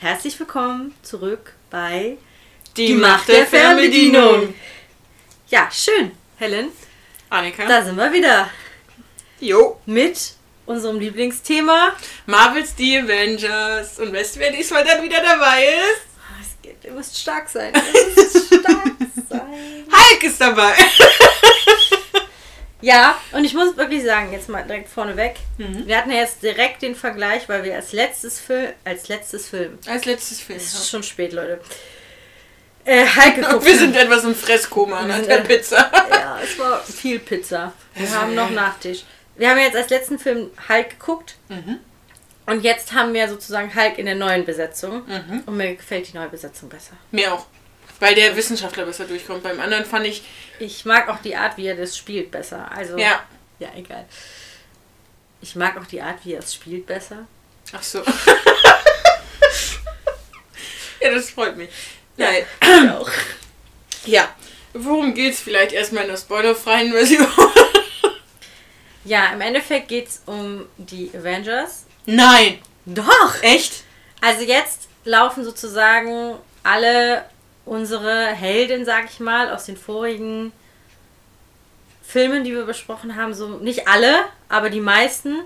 Herzlich willkommen zurück bei Die, Macht der Fernbedienung. Ja, schön, Helen. Annika. Da sind wir wieder jo. mit unserem Lieblingsthema. Marvels The Avengers. Und weißt du, wer diesmal dann wieder dabei ist? Ah, es geht, ihr müsst stark sein. Ihr müsst stark sein. Hulk ist dabei. Ja, und ich muss wirklich sagen, jetzt mal direkt vorneweg. Mhm. Wir hatten ja jetzt direkt den Vergleich, weil wir als letztes Film, als letztes Film, Als letztes Film. es ist schon spät, Leute, äh, Hulk geguckt. Wir sind etwas im Fresskoma nach der Pizza. Ja, es war viel Pizza. Wir haben noch. Nachtisch. Wir haben jetzt als letzten Film Hulk geguckt. Mhm. Und jetzt haben wir sozusagen Hulk in der neuen Besetzung. Mhm. Und mir gefällt die neue Besetzung besser. Mir auch. Weil der Wissenschaftler besser durchkommt. Beim anderen fand ich, Ich mag auch die Art, wie er das spielt, besser. Also, ja. ja, egal. Ich mag auch die Art, wie er es spielt, besser. Ach so. ja, das freut mich. Nein. Ich auch. Ja. Worum geht's vielleicht erstmal in der spoilerfreien Version? Ja, im Endeffekt geht es um die Avengers. Nein. Doch! Echt? Also jetzt laufen sozusagen alle unsere Helden, sag ich mal, aus den vorigen Filmen, die wir besprochen haben, so nicht alle, aber die meisten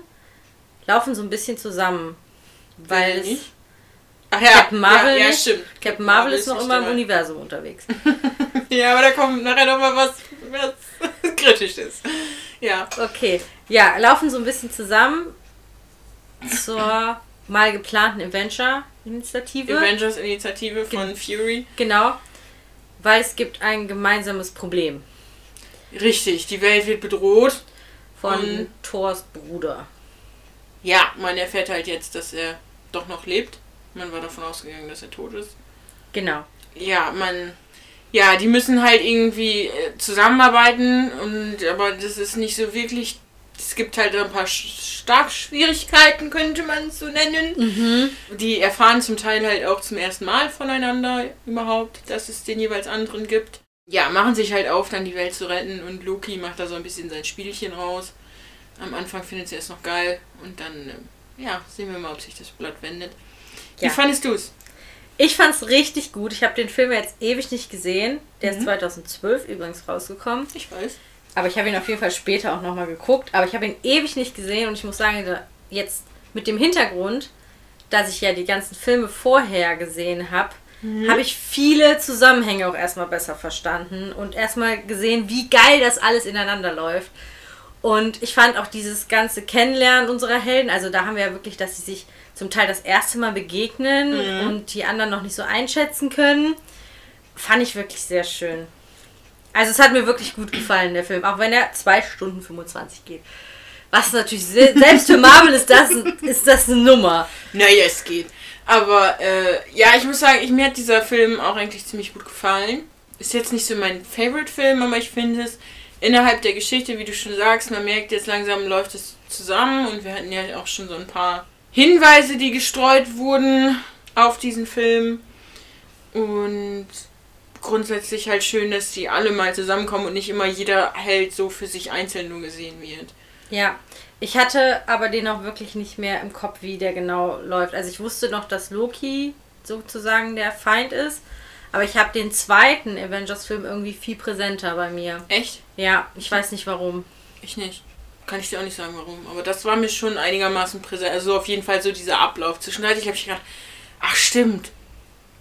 laufen so ein bisschen zusammen. Weil es? Ach ja. Captain Marvel ja, ja, stimmt. Captain Marvel ist noch immer im. Universum unterwegs. Ja, aber da kommt nachher noch mal was, was kritisch ist. Ja. Okay, ja, laufen so ein bisschen zusammen zur mal geplanten Adventure-Initiative. Avengers-Initiative von Fury. Genau, weil es gibt ein gemeinsames Problem Richtig, die Welt wird bedroht. von Thors Bruder. Ja, man erfährt halt jetzt, dass er doch noch lebt. Man war davon ausgegangen, dass er tot ist. Genau. Ja, man. Ja, die müssen halt irgendwie äh, zusammenarbeiten und aber das ist nicht so wirklich. Es gibt halt ein paar Sch- Starkschwierigkeiten, könnte man es so nennen. Mhm. Die erfahren zum Teil halt auch zum ersten Mal voneinander überhaupt, dass es den jeweils anderen gibt. Ja, machen sich halt auf, dann die Welt zu retten und Loki macht da so ein bisschen sein Spielchen raus. Am Anfang findet sie es noch geil und dann, ähm, ja, sehen wir mal, ob sich das Blatt wendet. Wie Ja. fandest du es? Ich fand's richtig gut. Ich habe den Film jetzt ewig nicht gesehen. Der ist Mhm. 2012 übrigens rausgekommen. Ich weiß. Aber ich habe ihn auf jeden Fall später auch nochmal geguckt. Aber ich habe ihn ewig nicht gesehen und ich muss sagen, jetzt mit dem Hintergrund, dass ich ja die ganzen Filme vorher gesehen habe, habe ich viele Zusammenhänge auch erstmal besser verstanden und erstmal gesehen, wie geil das alles ineinander läuft. Und ich fand auch dieses ganze Kennenlernen unserer Helden, also da haben wir ja wirklich, dass sie sich zum Teil das erste Mal begegnen und die anderen noch nicht so einschätzen können, fand ich wirklich sehr schön. Also es hat mir wirklich gut gefallen, der Film, auch wenn er 2 Stunden 25 geht. Was natürlich, se- selbst für Marvel ist das, ist das eine Nummer. Naja, es geht. Aber äh, ja, ich muss sagen, ich, mir hat dieser Film auch eigentlich ziemlich gut gefallen. Ist jetzt nicht so mein Favorite-Film, aber ich finde es innerhalb der Geschichte, wie du schon sagst, man merkt jetzt langsam läuft es zusammen und wir hatten ja auch schon so ein paar Hinweise, die gestreut wurden auf diesen Film. Und grundsätzlich halt schön, dass sie alle mal zusammenkommen und nicht immer jeder Held so für sich einzeln nur gesehen wird. Ja, ich hatte aber den auch wirklich nicht mehr im Kopf, wie der genau läuft. Also ich wusste noch, dass Loki sozusagen der Feind ist, aber ich habe den zweiten Avengers-Film irgendwie viel präsenter bei mir. Echt? Ja, ich weiß nicht warum. Ich nicht. Kann ich dir auch nicht sagen, warum. Aber das war mir schon einigermaßen präsent. Also auf jeden Fall so dieser Ablauf. Zwischenzeitlich habe ich gedacht, ach stimmt,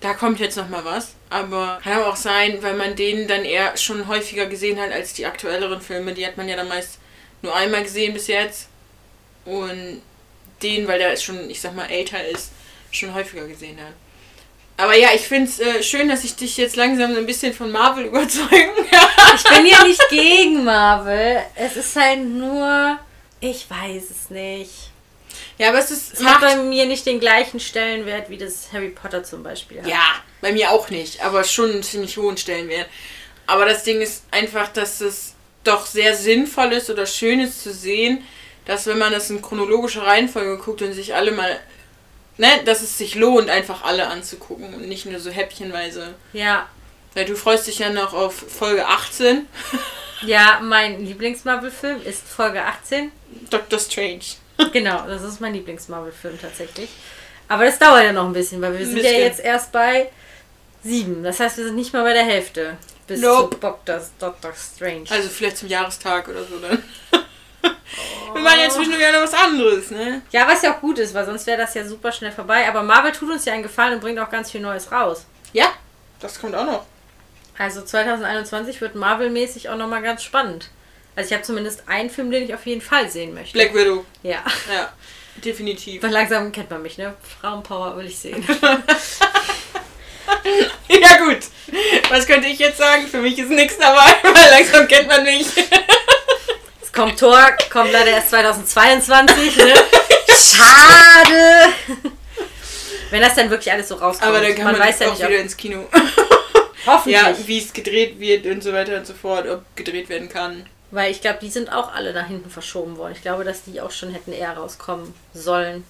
da kommt jetzt noch mal was. Aber kann auch sein, weil man den dann eher schon häufiger gesehen hat als die aktuelleren Filme. Die hat man ja dann meist nur einmal gesehen bis jetzt. Und den, weil der schon, ich sag mal, älter ist, schon häufiger gesehen hat. Aber ja, ich finde es äh, schön, dass ich dich jetzt langsam so ein bisschen von Marvel überzeugen kann. Ich bin ja nicht gegen Marvel. Es ist halt nur, ich weiß es nicht. Ja, aber es ist. Es hat bei mir nicht den gleichen Stellenwert wie das Harry Potter zum Beispiel. hat. Ja, bei mir auch nicht, aber schon einen ziemlich hohen Stellenwert. Aber das Ding ist einfach, dass es doch sehr sinnvoll ist oder schön ist zu sehen, dass wenn man das in chronologischer Reihenfolge guckt und sich alle mal, ne, dass es sich lohnt, einfach alle anzugucken und nicht nur so häppchenweise. Ja, Weil du freust dich ja noch auf Folge 18, ja mein Lieblings-Marvel-Film ist Folge 18. Doctor Strange. Genau, das ist mein Lieblings-Marvel-Film tatsächlich. Aber das dauert ja noch ein bisschen, weil wir sind ja bisschen. jetzt erst bei sieben. Das heißt, wir sind nicht mal bei der Hälfte. Bis Nope. zu Doctor, Doctor Strange. Also vielleicht zum Jahrestag oder so dann. Wir machen ja zwischendurch ja noch was anderes, ne? ja, was ja auch gut ist, weil sonst wäre das ja super schnell vorbei. Aber Marvel tut uns ja einen Gefallen und bringt auch ganz viel Neues raus. Ja, das kommt auch noch. Also 2021 wird Marvel-mäßig auch nochmal ganz spannend. Also ich habe zumindest einen Film, den ich auf jeden Fall sehen möchte. Black Widow. Ja. Ja, definitiv. Aber langsam kennt man mich, ne? Frauenpower will ich sehen. Ja gut. Was könnte ich jetzt sagen? Für mich ist nichts dabei, weil langsam kennt man mich. Es kommt Tor, kommt leider erst 2022, ne? Schade! Wenn das dann wirklich alles so rauskommt. Aber dann kann man, weiß ja auch nicht, wieder ob, ins Kino. hoffentlich. Ja, wie es gedreht wird und so weiter und so fort, ob gedreht werden kann. Weil ich glaube, die sind auch alle nach hinten verschoben worden. Ich glaube, dass die auch schon hätten eher rauskommen sollen.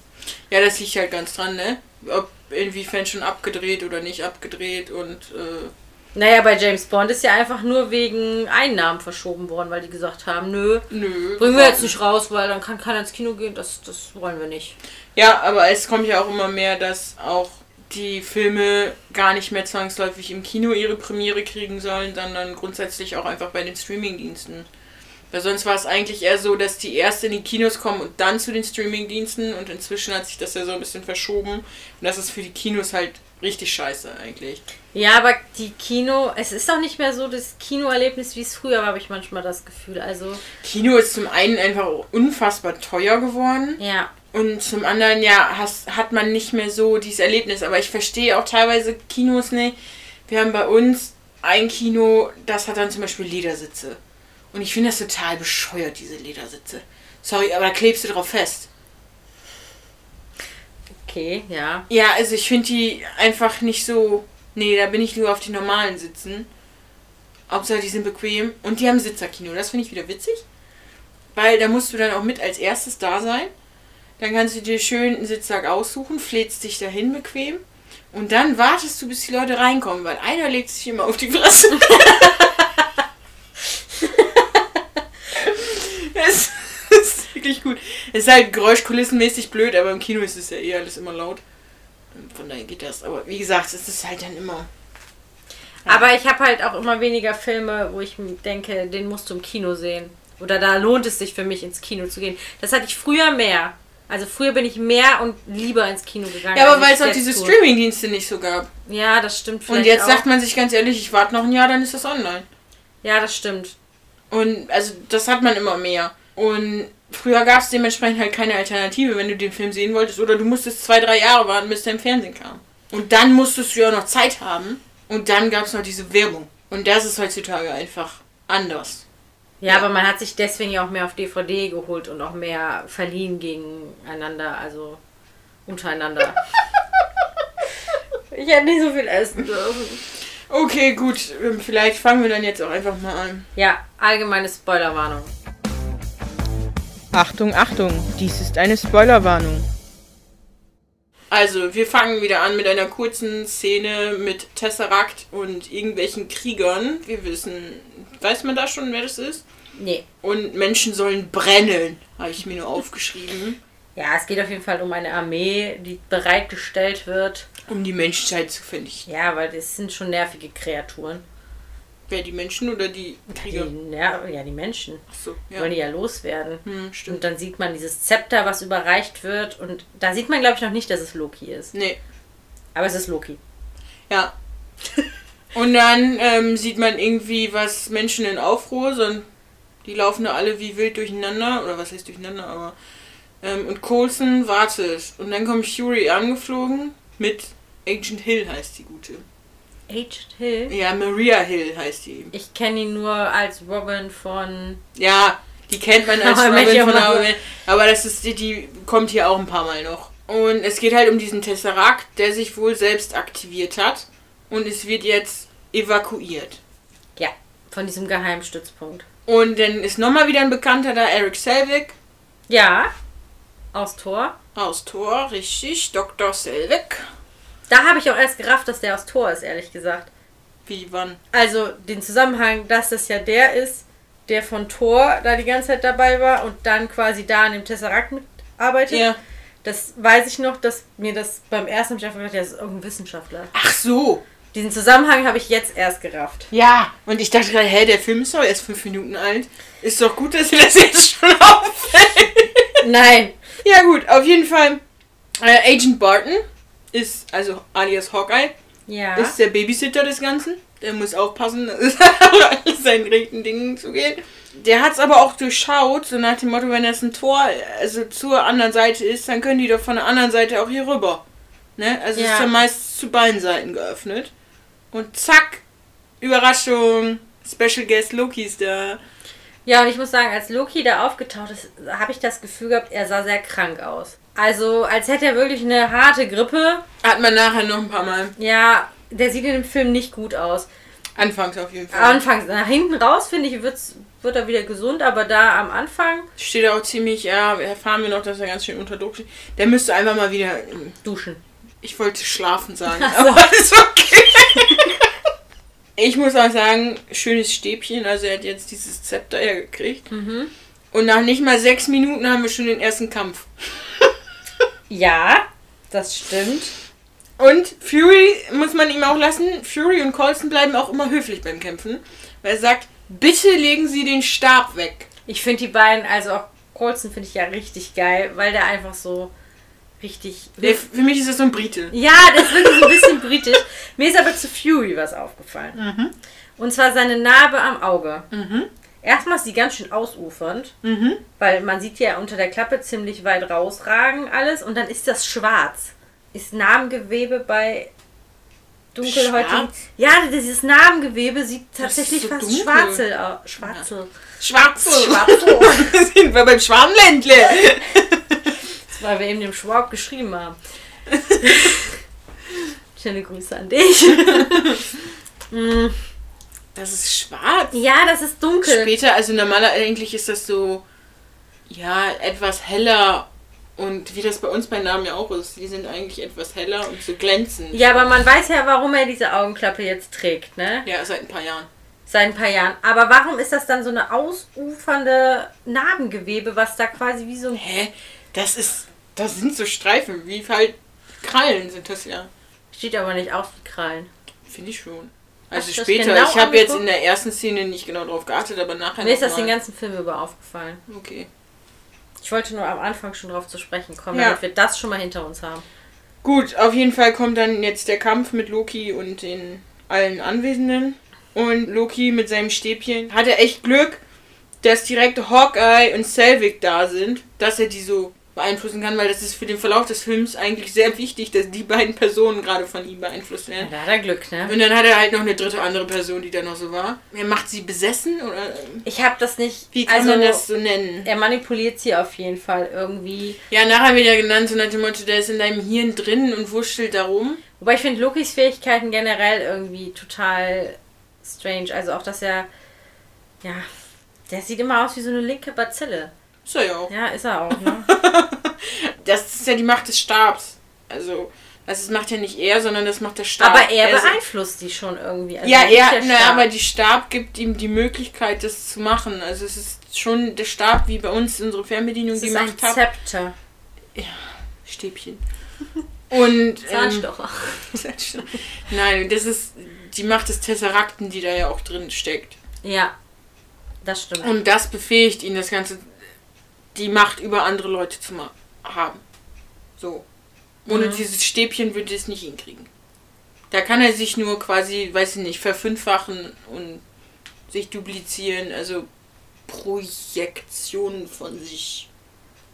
Ja, das liegt halt ganz dran, ne? Ob inwiefern schon abgedreht oder nicht abgedreht und äh, Naja, bei James Bond ist ja einfach nur wegen Einnahmen verschoben worden, weil die gesagt haben, nö, nö. bringen wir jetzt nicht raus, weil dann kann keiner ins Kino gehen. Das, das wollen wir nicht. Ja, aber es kommt ja auch immer mehr, dass auch die Filme gar nicht mehr zwangsläufig im Kino ihre Premiere kriegen sollen, sondern grundsätzlich auch einfach bei den Streamingdiensten. Weil sonst war es eigentlich eher so, dass die erst in die Kinos kommen und dann zu den Streamingdiensten und inzwischen hat sich das ja so ein bisschen verschoben und das ist für die Kinos halt richtig scheiße eigentlich. Ja, aber die Kino, es ist auch nicht mehr so das Kinoerlebnis, wie es früher war, habe ich manchmal das Gefühl. Also, Kino ist zum einen einfach unfassbar teuer geworden ja. und zum anderen ja has, hat man nicht mehr so dieses Erlebnis. Aber ich verstehe auch teilweise Kinos nicht. Wir haben bei uns ein Kino, das hat dann zum Beispiel Ledersitze. Und ich finde das total bescheuert, diese Ledersitze. Sorry, aber da klebst du drauf fest. Okay, ja. Ja, also ich finde die einfach nicht so. Nee, da bin ich lieber auf die normalen Sitzen. Hauptsache, die sind bequem. Und die haben Sitzerkino. Das finde ich wieder witzig. Weil da musst du dann auch mit als erstes da sein. Dann kannst du dir schön einen Sitzsack aussuchen, flätst dich dahin bequem. Und dann wartest du, bis die Leute reinkommen, weil einer legt sich immer auf die Fresse. es ist wirklich gut. Es ist halt geräuschkulissenmäßig blöd, aber im Kino ist es ja eh alles immer laut. Von daher geht das. Aber wie gesagt, es ist halt dann immer. Aber ich habe halt auch immer weniger Filme, wo ich denke, den musst du im Kino sehen. Oder da lohnt es sich für mich, ins Kino zu gehen. Das hatte ich früher mehr. Also früher bin ich mehr und lieber ins Kino gegangen. Ja, aber weil es auch diese. Streaming-Dienste nicht so gab. Ja, das stimmt Und jetzt auch. sagt man sich ganz ehrlich, ich warte noch ein Jahr, dann ist das online. Ja, das stimmt. Und also das hat man immer mehr. Und früher gab es dementsprechend halt keine Alternative, wenn du den Film sehen wolltest. Oder du musstest zwei, drei Jahre warten, bis der im Fernsehen kam. Und dann musstest du ja noch Zeit haben. Und dann gab es noch diese Werbung. Und das ist heutzutage einfach anders. Ja, Ja. aber man hat sich deswegen ja auch mehr auf DVD geholt und auch mehr verliehen gegeneinander, also untereinander. ich hätte nicht so viel essen dürfen. Okay, gut. ähm, Vielleicht fangen wir dann jetzt auch einfach mal an. Ja, allgemeine Spoilerwarnung. Achtung, Achtung, dies ist eine Spoilerwarnung. Also, wir fangen wieder an mit einer kurzen Szene mit Tesseract und irgendwelchen Kriegern. Wir wissen, weiß man da schon, wer das ist? Nee. Und Menschen sollen brennen, habe ich mir nur aufgeschrieben, Ja, es geht auf jeden Fall um eine Armee, die bereitgestellt wird. um die Menschheit zu vernichten. Ja, weil das sind schon nervige Kreaturen. Wer die Menschen oder die Die, Krieger? ner ja, die Menschen. Achso, Ja. ja. Wollen die ja loswerden. Hm, Und stimmt. dann sieht man dieses Zepter, was überreicht wird. Und da sieht man, glaube ich, noch nicht, dass es Loki ist. Nee, Aber es ist Loki. ja. Und dann ähm, sieht man irgendwie was Menschen in Aufruhr, sondern die laufen da alle wie wild durcheinander, oder was heißt durcheinander, aber. Ähm, und Coulson wartet. Und dann kommt Fury angeflogen mit Agent Hill heißt die gute. Agent Hill? Ja, Maria Hill heißt die. Ich kenne ihn nur als Robin von. Ja, die kennt man als Robin von? Robin. Aber das ist die, die kommt hier auch ein paar Mal noch. Und es geht halt um diesen Tesseract, der sich wohl selbst aktiviert hat. Und es wird jetzt evakuiert. Ja, von diesem Geheimstützpunkt. Und dann ist nochmal wieder ein Bekannter da, Eric Selvig. Ja, aus Tor. Aus Tor, richtig, Dr. Selvig. Da habe ich auch erst gerafft, dass der aus Tor ist, ehrlich gesagt. Wie, wann? Also den Zusammenhang, dass das ja der ist, der von Thor da die ganze Zeit dabei war und dann quasi da an dem Tesseract mitarbeitet. Ja, Das weiß ich noch, dass mir das beim ersten einfach gedacht, das ist irgendein Wissenschaftler. Ach so. Diesen Zusammenhang habe ich jetzt erst gerafft. Ja. Und ich dachte gerade, hä, der Film ist doch erst fünf Minuten alt. Ist doch gut, dass ihr das jetzt schon auffällt. Nein. Ja gut, auf jeden Fall. Äh, Agent Barton ist, also alias Hawkeye, Ja. ist der Babysitter des Ganzen. Der muss aufpassen, dass es alles seinen rechten Dingen zugeht. Der hat es aber auch durchschaut, so nach dem Motto, wenn das ein Tor also zur anderen Seite ist, dann können die doch von der anderen Seite auch hier rüber. Ne? Also es Ja. ist ja meist zu beiden Seiten geöffnet. Und zack, Überraschung, Special Guest Loki ist da. Ja, und ich muss sagen, als Loki da aufgetaucht ist, habe ich das Gefühl gehabt, er sah sehr krank aus. Also, als hätte er wirklich eine harte Grippe. Hat man nachher noch ein paar Mal. Ja, der sieht in dem Film nicht gut aus. Anfangs auf jeden Fall. Anfangs, nach hinten raus, finde ich, wird's, wird er wieder gesund, aber da am Anfang Steht auch ziemlich, ja, erfahren wir noch, dass er ganz schön unter Druck steht. Der müsste einfach mal wieder. duschen. Ich wollte schlafen sagen, Ach so. aber das ist okay. Ich muss auch sagen, schönes Stäbchen. Also er hat jetzt dieses Zepter ja gekriegt. Mhm. Und nach nicht mal sechs Minuten haben wir schon den ersten Kampf. Ja, das stimmt. Und Fury muss man ihm auch lassen. Fury und Colson bleiben auch immer höflich beim Kämpfen. Weil er sagt, bitte legen Sie den Stab weg. Ich finde die beiden, also auch Colson finde ich ja richtig geil, weil der einfach so richtig. Der, für mich ist das so ein Brite. Ja, das ist wirklich so ein bisschen britisch. Mir ist aber zu Fury was aufgefallen. Und zwar seine Narbe am Auge. Mhm. Erstmal ist die ganz schön ausufernd, Mhm. weil man sieht ja unter der Klappe ziemlich weit rausragen alles und dann ist das schwarz. Ist Narbengewebe bei dunkelhäutigen... Ja, dieses Narbengewebe sieht tatsächlich so fast dunkel. schwarzel aus. Schwarzel. Schwarze. Schwarze. Sind wir beim Schwarmländle. Das, weil wir eben dem Schwab geschrieben haben. Schöne Grüße an dich. Mm, Das ist schwarz. ja, das ist dunkel. Später, also normaler eigentlich ist das so, ja, etwas heller und wie das bei uns bei Namen ja auch ist. Die sind eigentlich etwas heller und so glänzend. Ja, aber man weiß ja, warum er diese Augenklappe jetzt trägt, ne? Ja, seit ein paar Jahren. Seit ein paar Jahren. Aber warum ist das dann so eine ausufernde Narbengewebe, was da quasi wie so ein. Hä? Das ist, das sind so Streifen, wie halt Krallen sind das ja. Steht aber nicht aus wie Krallen. Finde ich schon. Also das später, genau ich habe jetzt in der ersten Szene nicht genau drauf geachtet, aber nachher Mir ist das den ganzen Film über aufgefallen. Okay. Ich wollte nur am Anfang schon drauf zu sprechen kommen, Ja. damit wir das schon mal hinter uns haben. Gut, auf jeden Fall kommt dann jetzt der Kampf mit Loki und den allen Anwesenden. Und Loki mit seinem Stäbchen hatte echt Glück, dass direkt Hawkeye und Selvig da sind, dass er die so beeinflussen kann, weil das ist für den Verlauf des Films eigentlich sehr wichtig, dass die beiden Personen gerade von ihm beeinflusst Ja, werden. da hat er Glück, ne? Und dann hat er halt noch eine dritte andere Person, die da noch so war. Er macht sie besessen oder Ich habe das nicht. wie kann also, man das so nennen? Er manipuliert sie auf jeden Fall irgendwie. Ja, nachher wird er genannt, so nach dem Motto, der ist in deinem Hirn drin und wurschtelt da rum. Wobei ich finde Lokis Fähigkeiten generell irgendwie total strange. Also auch, dass er. Ja. Der sieht immer aus wie so eine linke Bazille. Ist er ja auch. Ja, ist er auch, ne? Das ist ja die Macht des Stabs. Also, das macht ja nicht er, sondern das macht der Stab. Aber er ist- beeinflusst die schon irgendwie. Also Ja, er, der na, Stab. aber die Stab gibt ihm die Möglichkeit, das zu machen. Also es ist schon der Stab, wie bei uns unsere Fernbedienung das die ist ein Macht hat. Zepter. Stäbchen. Und ähm, Zahnstocher. nein, das ist die Macht des Tesserakten, die da ja auch drin steckt. Ja, das stimmt. Und das befähigt ihn, das Ganze, die Macht über andere Leute zu haben. So. Ohne Mhm. dieses Stäbchen würde es nicht hinkriegen. Da kann er sich nur quasi, weiß ich nicht, verfünffachen und sich duplizieren, also Projektionen von sich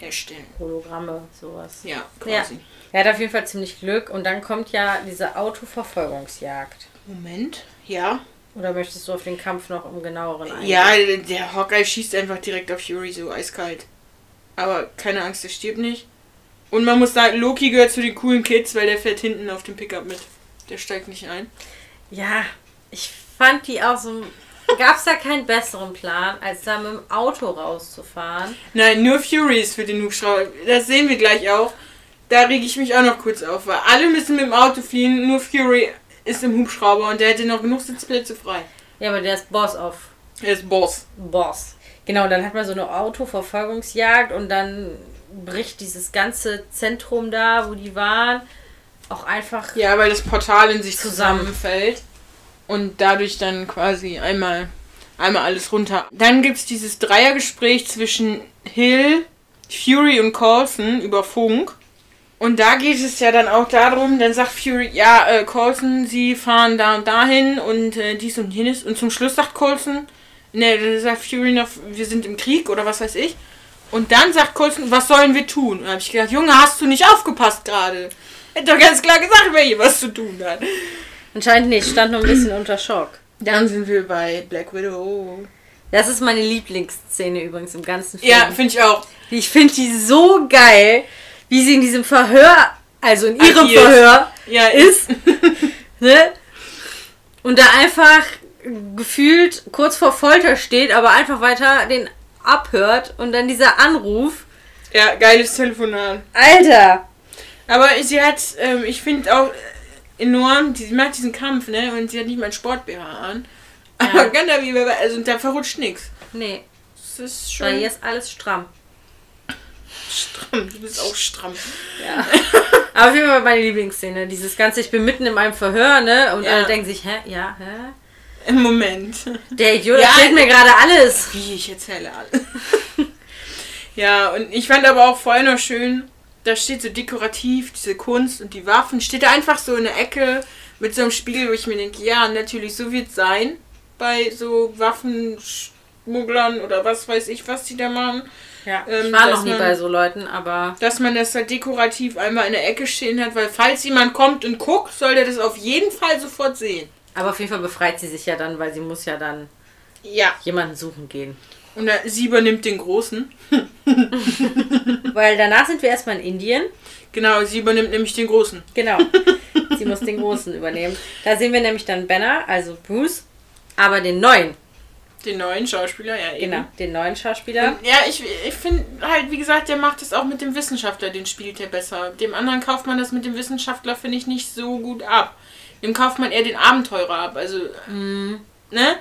erstellen. Hologramme, sowas. Ja, Ja. quasi. Er hat auf jeden Fall ziemlich Glück und dann kommt ja diese Autoverfolgungsjagd. Moment, ja. Oder möchtest du auf den Kampf noch im genaueren eingehen? Ja, der Hawkeye schießt einfach direkt auf Fury, so eiskalt. Aber keine Angst, der stirbt nicht. Und man muss sagen, Loki gehört zu den coolen Kids, weil der fährt hinten auf dem Pickup mit. Der steigt nicht ein. Ja, ich fand die auch so. Gab es da keinen besseren Plan, als da mit dem Auto rauszufahren? Nein, nur Fury ist für den Hubschrauber. Das sehen wir gleich auch. Da rege ich mich auch noch kurz auf, weil alle müssen mit dem Auto fliehen, nur Fury ist im Hubschrauber und der hätte noch genug Sitzplätze frei. Ja, aber der ist Boss auf Er ist Boss. Boss. Genau, dann hat man so eine Autoverfolgungsjagd und dann bricht dieses ganze Zentrum da, wo die waren, auch einfach. Ja, weil das Portal in sich Zusammen. zusammenfällt und dadurch dann quasi einmal, einmal alles runter. Dann gibt es dieses Dreiergespräch zwischen Hill, Fury und Coulson über Funk. Und da geht es ja dann auch darum, dann sagt Fury, ja, äh, Coulson, sie fahren da und dahin und äh, dies und jenes. Und zum Schluss sagt Coulson, ne, dann sagt Fury noch, wir sind im Krieg oder was weiß ich. Und dann sagt Coulson, was sollen wir tun? Und da habe ich gedacht, Junge, hast du nicht aufgepasst gerade? Hätte doch ganz klar gesagt, wer hier was zu tun hat. Anscheinend nicht, stand noch ein bisschen unter Schock. Dann sind wir bei Black Widow. Das ist meine Lieblingsszene übrigens im ganzen Film. Ja, finde ich auch. Ich finde die so geil, wie sie in diesem Verhör, also in ihrem Agiert. Verhör Ja, ist. ne? Und da einfach gefühlt kurz vor Folter steht, aber einfach weiter den abhört und dann dieser Anruf. Ja, geiles Telefonat. Alter! Aber sie hat, ähm, ich finde auch enorm, sie macht diesen Kampf, ne? Und sie hat nicht mal ein Sport-BH an. Aber ganz wie, also da verrutscht nichts. Nee, Das ist weil schon hier ist alles stramm. stramm. Du bist auch stramm. Ja. Aber auf jeden Fall meine Lieblingsszene. Dieses Ganze, ich bin mitten in meinem Verhör, ne? Und Ja. alle denken sich, hä? Ja, hä? Im Moment. Der Idiot Ja, erzählt mir gerade alles. Wie, ich erzähle alles. ja, und ich fand aber auch vorher noch schön, da steht so dekorativ diese Kunst und die Waffen, steht da einfach so in der Ecke mit so einem Spiegel, wo ich mir denke, ja, natürlich, so wird es sein bei so Waffenschmugglern oder was weiß ich, was die da machen. Ja, Ähm, ich war noch nie man- bei so Leuten, aber Dass man das halt dekorativ einmal in der Ecke stehen hat, weil falls jemand kommt und guckt, soll der das auf jeden Fall sofort sehen. Aber auf jeden Fall befreit sie sich ja dann, weil sie muss ja dann Ja. jemanden suchen gehen. Und sie übernimmt den Großen. Weil danach sind wir erstmal in Indien. Genau, sie übernimmt nämlich den Großen. Genau. sie muss den Großen übernehmen. Da sehen wir nämlich dann Banner, also Bruce, aber den neuen. Den neuen Schauspieler, ja eben. Genau, den neuen Schauspieler. Und Ja, ich, ich finde halt, wie gesagt, der macht das auch mit dem Wissenschaftler, den spielt er besser. Dem anderen kauft man das mit dem Wissenschaftler, finde ich, nicht so gut ab. Dem kauft man eher den Abenteurer ab. Also, ne?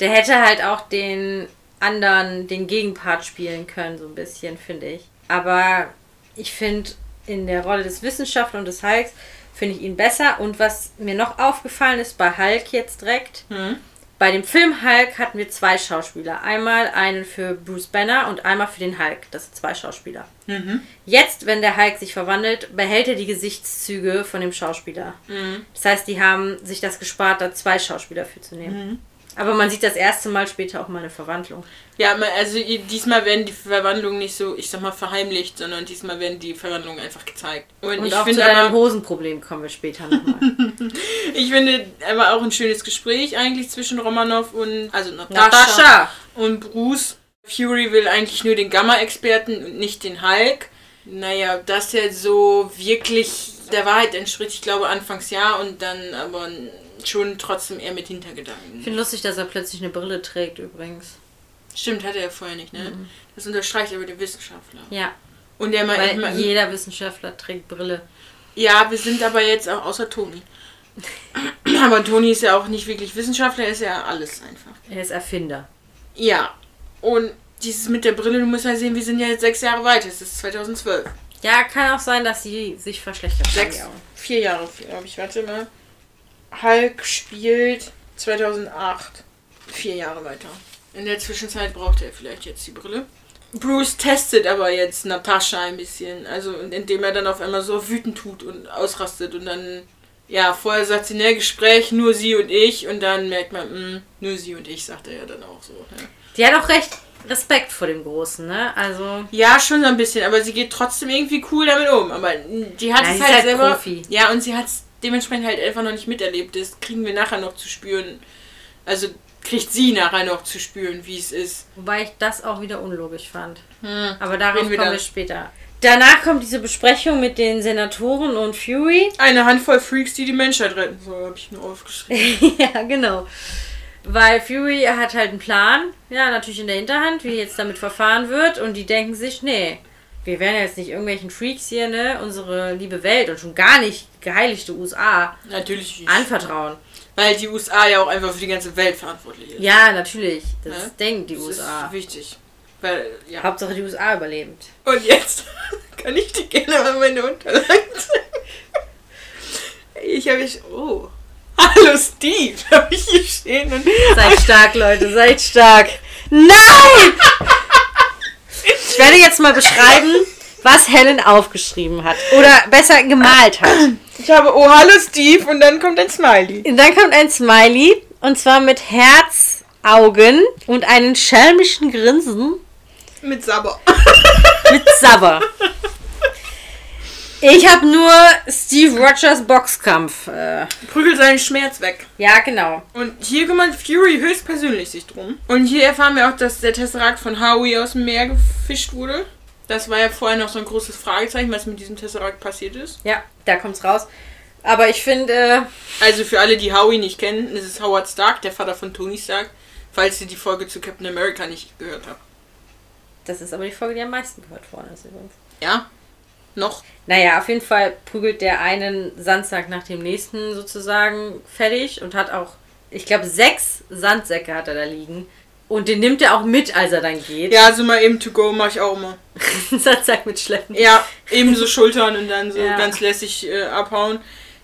Der hätte halt auch den anderen, den Gegenpart spielen können, so ein bisschen, finde ich. Aber ich finde, in der Rolle des Wissenschaftlers und des Hulks finde ich ihn besser. Und was mir noch aufgefallen ist bei Hulk jetzt direkt, Hm. bei dem Film Hulk hatten wir zwei Schauspieler. Einmal einen für Bruce Banner und einmal für den Hulk. Das sind zwei Schauspieler. Mhm. Jetzt, wenn der Hulk sich verwandelt, behält er die Gesichtszüge von dem Schauspieler. Mhm. Das heißt, die haben sich das gespart, da zwei Schauspieler für zu nehmen. Aber man sieht das erste Mal später auch mal eine Verwandlung. Ja, also diesmal werden die Verwandlungen nicht so, ich sag mal, verheimlicht, sondern diesmal werden die Verwandlungen einfach gezeigt. Und, Und ich auch zu finde deinem aber, Hosenproblem kommen wir später nochmal. ich finde aber auch ein schönes Gespräch eigentlich zwischen Romanov und, also Natascha, Natascha! und Bruce. Fury will eigentlich nur den Gamma-Experten und nicht den Hulk. Naja, dass er so wirklich der Wahrheit entspricht, ich glaube anfangs ja und dann aber schon trotzdem eher mit Ich Hintergedanken. finde lustig, dass er plötzlich eine Brille trägt übrigens. Stimmt, hat er ja vorher nicht, ne? Das unterstreicht aber der Wissenschaftler. Ja, Und der mal, weil mal jeder Wissenschaftler trägt Brille. Ja, wir sind aber jetzt auch außer Toni. aber Toni ist ja auch nicht wirklich Wissenschaftler, er ist ja alles einfach. Er ist Erfinder. Ja. Und dieses mit der Brille, du musst ja sehen, wir sind ja jetzt sechs Jahre weiter. Es ist 2012. Ja, kann auch sein, dass sie sich verschlechtert Sechs, haben. vier Jahre, glaube ich. Warte mal. Hulk spielt 2008. Vier Jahre weiter. In der Zwischenzeit braucht er vielleicht jetzt die Brille. Bruce testet aber jetzt Natascha ein bisschen. Also indem er dann auf einmal so wütend tut und ausrastet und dann. Ja, vorher sagt sie, ne, Gespräch, nur sie und ich. Und dann merkt man, mh, nur sie und ich, sagt er ja dann auch so. Ne? Die hat auch recht Respekt vor dem Großen, ne? Also, Ja, schon so ein bisschen, aber sie geht trotzdem irgendwie cool damit um. Aber die hat Ja, es halt, halt selber. Profi. Ja, und sie hat es dementsprechend halt einfach noch nicht miterlebt. Das kriegen wir nachher noch zu spüren. Also kriegt sie nachher noch zu spüren, wie es ist. wobei ich das auch wieder unlogisch fand. Hm. Aber darauf Reden wir kommen wir später. Danach kommt diese Besprechung mit den Senatoren und Fury. Eine Handvoll Freaks, die die Menschheit retten. So habe ich nur aufgeschrieben. ja, genau. Weil Fury hat halt einen Plan, ja, natürlich in der Hinterhand, wie jetzt damit verfahren wird. Und die denken sich, nee, wir werden jetzt nicht irgendwelchen Freaks hier, ne, unsere liebe Welt und schon gar nicht geheiligte USA Natürlich nicht. anvertrauen. Weil die USA ja auch einfach für die ganze Welt verantwortlich ist. Ja, natürlich. Das Ne? denken die das USA. ist wichtig. Weil, ja. Hauptsache die USA überlebt. Und jetzt kann ich dir gerne mal meine Unterlagen zeigen. Ich habe ich. Oh. Hallo Steve, habe ich hier stehen. Und Seid stark, Leute, seid stark. Nein! Ich werde jetzt mal beschreiben, was Helen aufgeschrieben hat. Oder besser gemalt hat. ich habe Oh, hallo Steve und dann kommt ein Smiley. Und dann kommt ein Smiley. Und zwar mit Herzaugen und einen schelmischen Grinsen Mit Sabber. mit Sabber. Ich habe nur Steve Rogers Boxkampf. Äh, Prügelt seinen Schmerz weg. ja, genau. Und hier kümmert Fury höchstpersönlich sich drum. Und hier erfahren wir auch, dass der Tesseract von Howie aus dem Meer gefischt wurde. Das war ja vorher noch so ein großes Fragezeichen, was mit diesem Tesseract passiert ist. Ja, da kommt's raus. Aber ich finde, äh, Also für alle, die Howie nicht kennen, ist Howard Stark, der Vater von Tony Stark. Falls ihr die Folge zu Captain America nicht gehört habt. das ist aber die Folge, die am meisten gehört worden ist übrigens. Ja? Noch? Naja, auf jeden Fall prügelt der einen Sandsack nach dem nächsten sozusagen fertig und hat auch, ich glaube, sechs Sandsäcke hat er da liegen. Und den nimmt er auch mit, als er dann geht. Ja, also mal eben to go mache ich auch immer. Sandsack mitschleppen. Ja, eben so schultern und dann so Ja. ganz lässig äh, abhauen.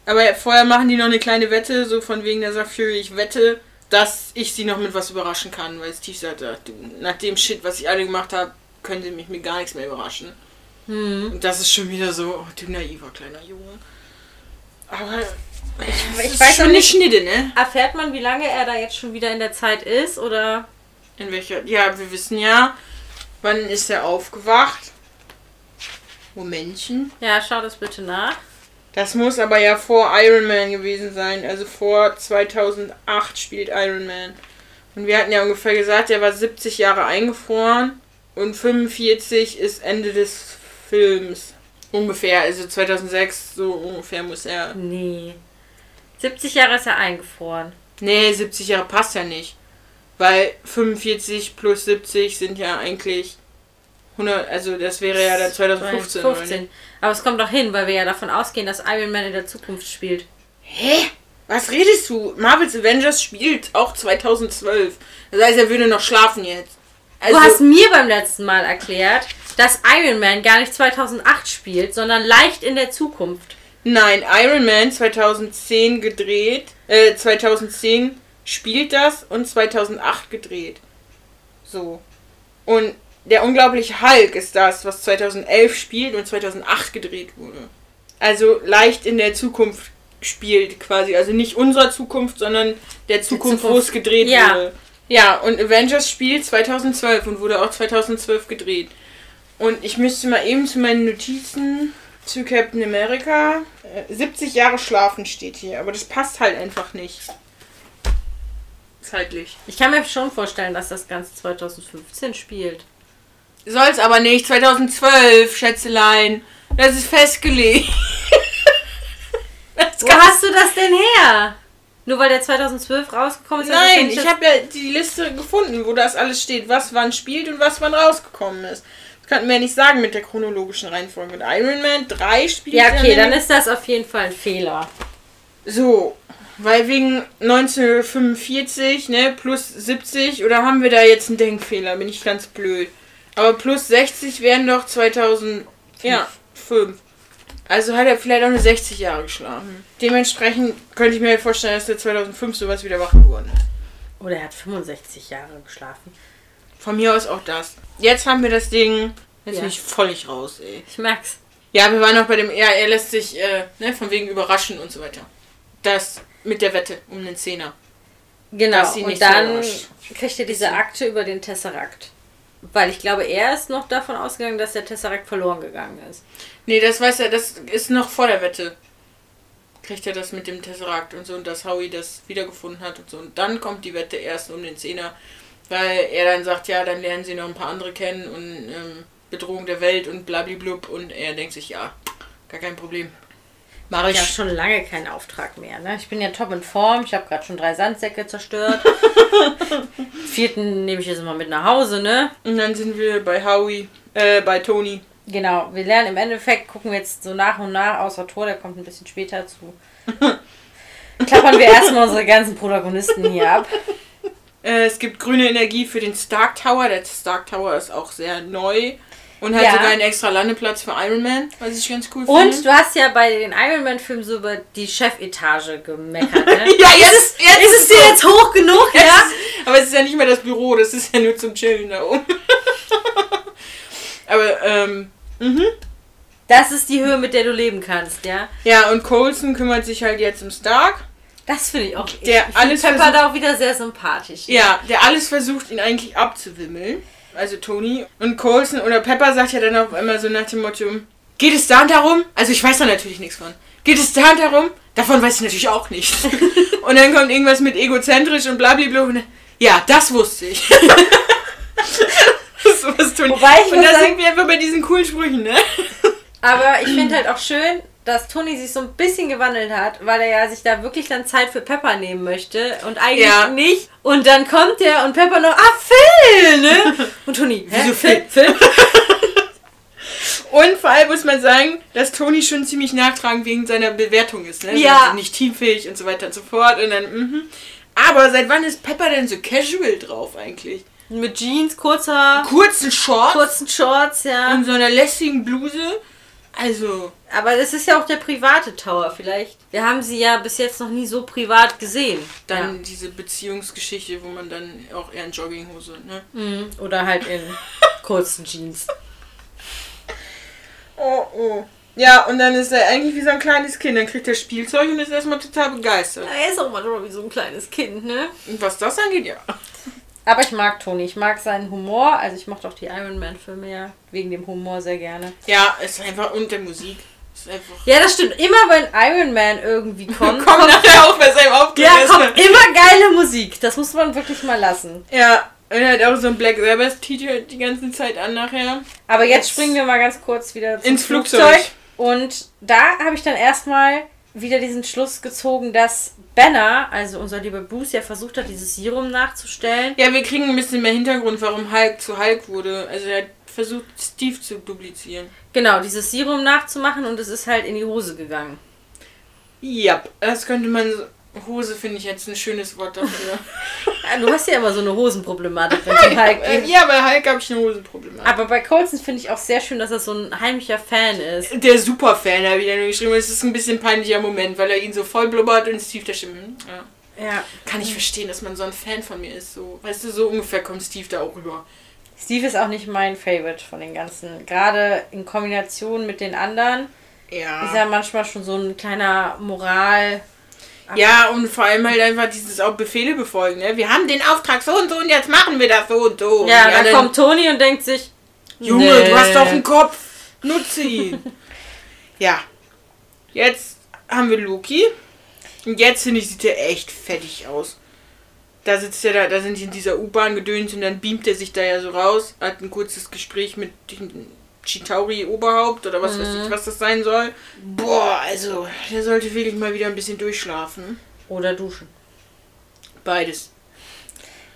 Aber vorher machen die noch eine kleine Wette, so von wegen der sagt Fury, ich wette, dass ich sie noch mit was überraschen kann, weil Steve sagt, ach, du, nach dem Shit, was ich alle gemacht habe, können sie mich mit gar nichts mehr überraschen. Hm. Das ist schon wieder so, oh, du naiver kleiner Junge. Aber ich, ich ist weiß schon nicht- Schnitte, ne? Erfährt man, wie lange er da jetzt schon wieder in der Zeit ist? Oder? In welcher? Ja, wir wissen ja, wann ist er aufgewacht. Momentchen. Ja, schau das bitte nach. Das muss aber ja vor Iron Man gewesen sein. Also vor 2008 spielt Iron Man. Und wir hatten ja ungefähr gesagt, er war 70 Jahre eingefroren. Und 45 ist Ende des Films. Ungefähr, also 2006, so ungefähr muss er. Nee. 70 Jahre ist er eingefroren. Nee, 70 Jahre passt ja nicht. Weil 45 plus 70 sind ja eigentlich 100, also das wäre ja dann 2015. oder 15. nicht? Aber es kommt doch hin, weil wir ja davon ausgehen, dass Iron Man in der Zukunft spielt. Hä? Was redest du? Marvel's Avengers spielt auch 2012. Das heißt, er würde noch schlafen jetzt. Also, du hast mir beim letzten Mal erklärt, dass Iron Man gar nicht 2008 spielt, sondern leicht in der Zukunft. nein, Iron Man 2010 gedreht, äh, 2010 spielt das und 2008 gedreht. So. Und der unglaubliche Hulk ist das, was 2011 spielt und 2008 gedreht wurde. Also leicht in der Zukunft spielt quasi. Also nicht unserer Zukunft, sondern der Zukunft, wo Zukunft. es gedreht Ja. wurde. Ja, und Avengers spielt 2012 und wurde auch 2012 gedreht. Und ich müsste mal eben zu meinen Notizen zu Captain America. Äh, 70 Jahre schlafen steht hier, aber das passt halt einfach nicht. Zeitlich. Ich kann mir schon vorstellen, dass das Ganze 2015 spielt. Soll's aber nicht. 2012, Schätzelein. Das ist festgelegt. das Wo hast du das denn her? Nur weil der 2012 rausgekommen ist? Nein, ich habe ja die Liste gefunden, wo das alles steht, was wann spielt und was wann rausgekommen ist. Könnten wir nicht sagen mit der chronologischen Reihenfolge. Und Iron Man 3 spielt Ja, okay, dann ist das auf jeden Fall ein Fehler. So, weil wegen 1945, ne, plus 70, oder haben wir da jetzt einen Denkfehler? Bin ich ganz blöd. Aber plus 60 wären doch 2000, ja, 5. Also hat er vielleicht auch nur 60 Jahre geschlafen. Dementsprechend könnte ich mir halt vorstellen, dass der 2005 sowas wieder wach geworden ist. Oder er hat 65 Jahre geschlafen. Von mir aus auch das. Jetzt haben wir das Ding. Jetzt Ja. bin ich völlig raus, ey. Ich merk's. Ja, wir waren noch bei dem. Ja, er lässt sich, äh, ne, von wegen überraschen und so weiter. Das mit der Wette um den Zehner. Genau, und so dann überrascht. kriegt er diese Akte über den Tesseract. Weil ich glaube, er ist noch davon ausgegangen, dass der Tesseract verloren gegangen ist. Nee, das weiß er, das ist noch vor der Wette. Kriegt er das mit dem Tesseract und so und dass Howie das wiedergefunden hat und so. Und dann kommt die Wette erst um den Zehner. Weil er dann sagt, ja, dann lernen sie noch ein paar andere kennen und ähm, Bedrohung der Welt und blablablub. Und er denkt sich, ja, gar kein Problem. Mach ich. Ich habe schon lange keinen Auftrag mehr. Ne? Ich bin ja top in Form. Ich habe gerade schon drei Sandsäcke zerstört. Vierten nehme ich jetzt mal mit nach Hause, ne? Und dann sind wir bei Howie, äh, bei Tony. Genau, wir lernen im Endeffekt, gucken wir jetzt so nach und nach, außer Tor, der kommt ein bisschen später zu. Klappern wir erstmal unsere ganzen Protagonisten hier ab. Äh, es gibt grüne Energie für den Stark Tower. Der Stark Tower ist auch sehr neu. Und hat Ja. sogar einen extra Landeplatz für Iron Man, was ich ganz cool Und finde. du hast ja bei den Iron Man-Filmen so über die Chefetage gemeckert, ne? Ja, jetzt, jetzt Ist es dir so. jetzt hoch genug, ja? ist- Aber es ist ja nicht mehr das Büro, das ist ja nur zum Chillen da oben. aber, ähm, mhm. Das ist die Höhe, mit der du leben kannst, ja? Ja, und Coulson kümmert sich halt jetzt um Stark. Das finde ich auch. Der ich alles Pepper versucht- da auch wieder sehr sympathisch. Ja, der alles versucht, ihn eigentlich abzuwimmeln. Also Tony. Und Coulson oder Pepper sagt ja dann auch immer so nach dem Motto, geht es da und darum? Also ich weiß da natürlich nichts von. Geht es da und darum? Davon weiß ich natürlich auch nichts. und dann kommt irgendwas mit egozentrisch und blablabla. Ja, das wusste ich. das ist was Tony. Wobei ich und da sind wir einfach bei diesen coolen Sprüchen, ne? Aber ich finde halt auch schön, dass Tony sich so ein bisschen gewandelt hat, weil er ja sich da wirklich dann Zeit für Pepper nehmen möchte und eigentlich Ja. nicht. Und dann kommt er und Pepper noch, ah, Phil, ne? Und Tony, hä, Wieso Phil? Phil? Und vor allem muss man sagen, dass Tony schon ziemlich nachtragend wegen seiner Bewertung ist. Ne? Ja. Also nicht teamfähig und so weiter und so fort. Und dann, mhm. Aber seit wann ist Pepper denn so casual drauf eigentlich? Mit Jeans, kurzer, Kurzen Shorts kurzen Shorts, ja. und so einer lässigen Bluse. Also, Aber es ist ja auch der private Tower vielleicht. Wir haben sie ja bis jetzt noch nie so privat gesehen. dann diese Beziehungsgeschichte, wo man dann auch eher in Jogginghose, ne? Ja. Mhm. Oder halt in kurzen Jeans. Oh, oh. Ja, und dann ist er eigentlich wie so ein kleines Kind. Dann kriegt er Spielzeug und ist erstmal total begeistert. Er ist auch manchmal wie so ein kleines Kind, ne? Und was das angeht, ja. Aber ich mag Tony. Ich mag seinen Humor. Also ich mochte auch die Iron Man Filme ja wegen dem Humor sehr gerne. Ja, ist einfach und der Musik. Ist einfach. Ja, das stimmt. Immer wenn Iron Man irgendwie kommt, Kommt nachher auch bei seinem Auftritt. ja, kommt immer geile Musik. Das muss man wirklich mal lassen. Ja, und er hat auch so ein Black Sabbath T-Shirt die ganze Zeit an nachher. Aber jetzt springen wir mal ganz kurz wieder Ins Flugzeug. Und da habe ich dann erstmal wieder diesen Schluss gezogen, dass Banner, also unser lieber Bruce, ja versucht hat, dieses Serum nachzustellen. Ja, wir kriegen ein bisschen mehr Hintergrund, warum Hulk zu Hulk wurde. Also er hat versucht, Steve zu duplizieren. Genau, dieses Serum nachzumachen und es ist halt in die Hose gegangen. Ja, das könnte man. Hose finde ich jetzt ein schönes Wort dafür. Ja, du hast ja immer so eine Hosenproblematik, wenn es um Hulk Äh, geht. ja, bei Hulk habe ich eine Hosenproblematik. Aber bei Colson finde ich auch sehr schön, dass er so ein heimlicher Fan ist. Der Superfan hat wieder nur geschrieben, es ist ein bisschen peinlicher Moment, weil er ihn so voll blubbert und Steve da stimmt. hm, Ja. Ja. Kann ich verstehen, dass man so ein Fan von mir ist. So, weißt du, so ungefähr kommt Steve da auch rüber. Steve ist auch nicht mein Favorite von den ganzen. Gerade in Kombination mit den anderen Ja. ist er manchmal schon so ein kleiner Moral. Ja, und vor allem halt einfach dieses auch Befehle befolgen. Ne? Wir haben den Auftrag so und so und jetzt machen wir das so und so. Ja, Und dann kommt Tony und denkt sich, Junge, nee. du hast doch einen Kopf. Nutze ihn. ja. Jetzt haben wir Loki. Und jetzt finde ich, sieht er echt fettig aus. Da sitzt er da, da sind die in dieser U-Bahn gedöns und dann beamt er sich da ja so raus, hat ein kurzes Gespräch mit dem Chitauri-Oberhaupt oder was weiß ich, was das sein soll. Boah, also, der sollte wirklich mal wieder ein bisschen durchschlafen. oder duschen. Beides.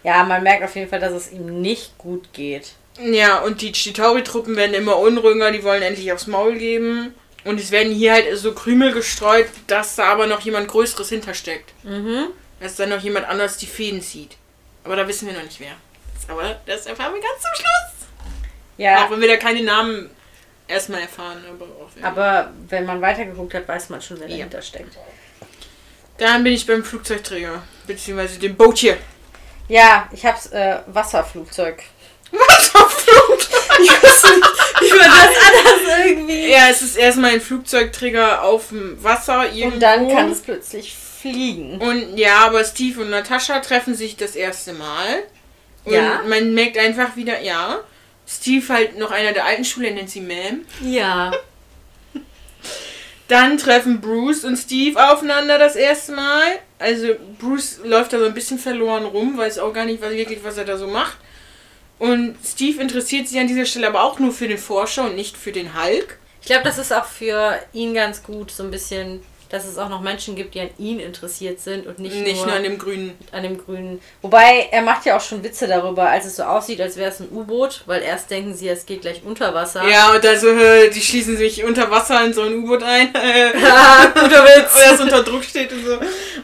Ja, man merkt auf jeden Fall, dass es ihm nicht gut geht. Ja, und die Chitauri-Truppen werden immer unruhiger, die wollen endlich aufs Maul geben. Und es werden hier halt so Krümel gestreut, dass da aber noch jemand Größeres hintersteckt. Mhm. Dass da noch jemand anders die Fäden zieht. Aber da wissen wir noch nicht wer. Aber das erfahren wir ganz zum Schluss. Ja, Auch wenn wir da keine Namen erstmal erfahren. Aber, aber wenn man weitergeguckt hat, weiß man schon, wer Ja. dahinter steckt. Dann bin ich beim Flugzeugträger. Beziehungsweise dem Boot hier. Ja, ich hab's äh, Wasserflugzeug. Wasserflug! Ich wusste nicht, wie man das anders irgendwie. ja, es ist erstmal ein Flugzeugträger auf dem Wasser. Irgendwo. Und dann kann es plötzlich fliegen. Und ja, aber Steve und Natascha treffen sich das erste Mal. Und Ja. man merkt einfach wieder, ja, Steve halt noch einer der alten Schule, nennt sie Ma'am. Ja. Dann treffen Bruce und Steve aufeinander das erste Mal. Also Bruce läuft da so ein bisschen verloren rum, weiß auch gar nicht was, wirklich, was er da so macht. Und Steve interessiert sich an dieser Stelle aber auch nur für den Forscher und nicht für den Hulk. Ich glaube, das ist auch für ihn ganz gut, so ein bisschen, dass es auch noch Menschen gibt, die an ihn interessiert sind und nicht, Nicht nur, nur an dem grünen. an dem grünen. Wobei, er macht ja auch schon Witze darüber, als es so aussieht, als wäre es ein U-Boot, weil erst denken sie, es geht gleich unter Wasser. Ja, und da so, äh, die schließen sich unter Wasser in so ein U-Boot ein. Ah, guter Witz. Oder es unter Druck steht und so.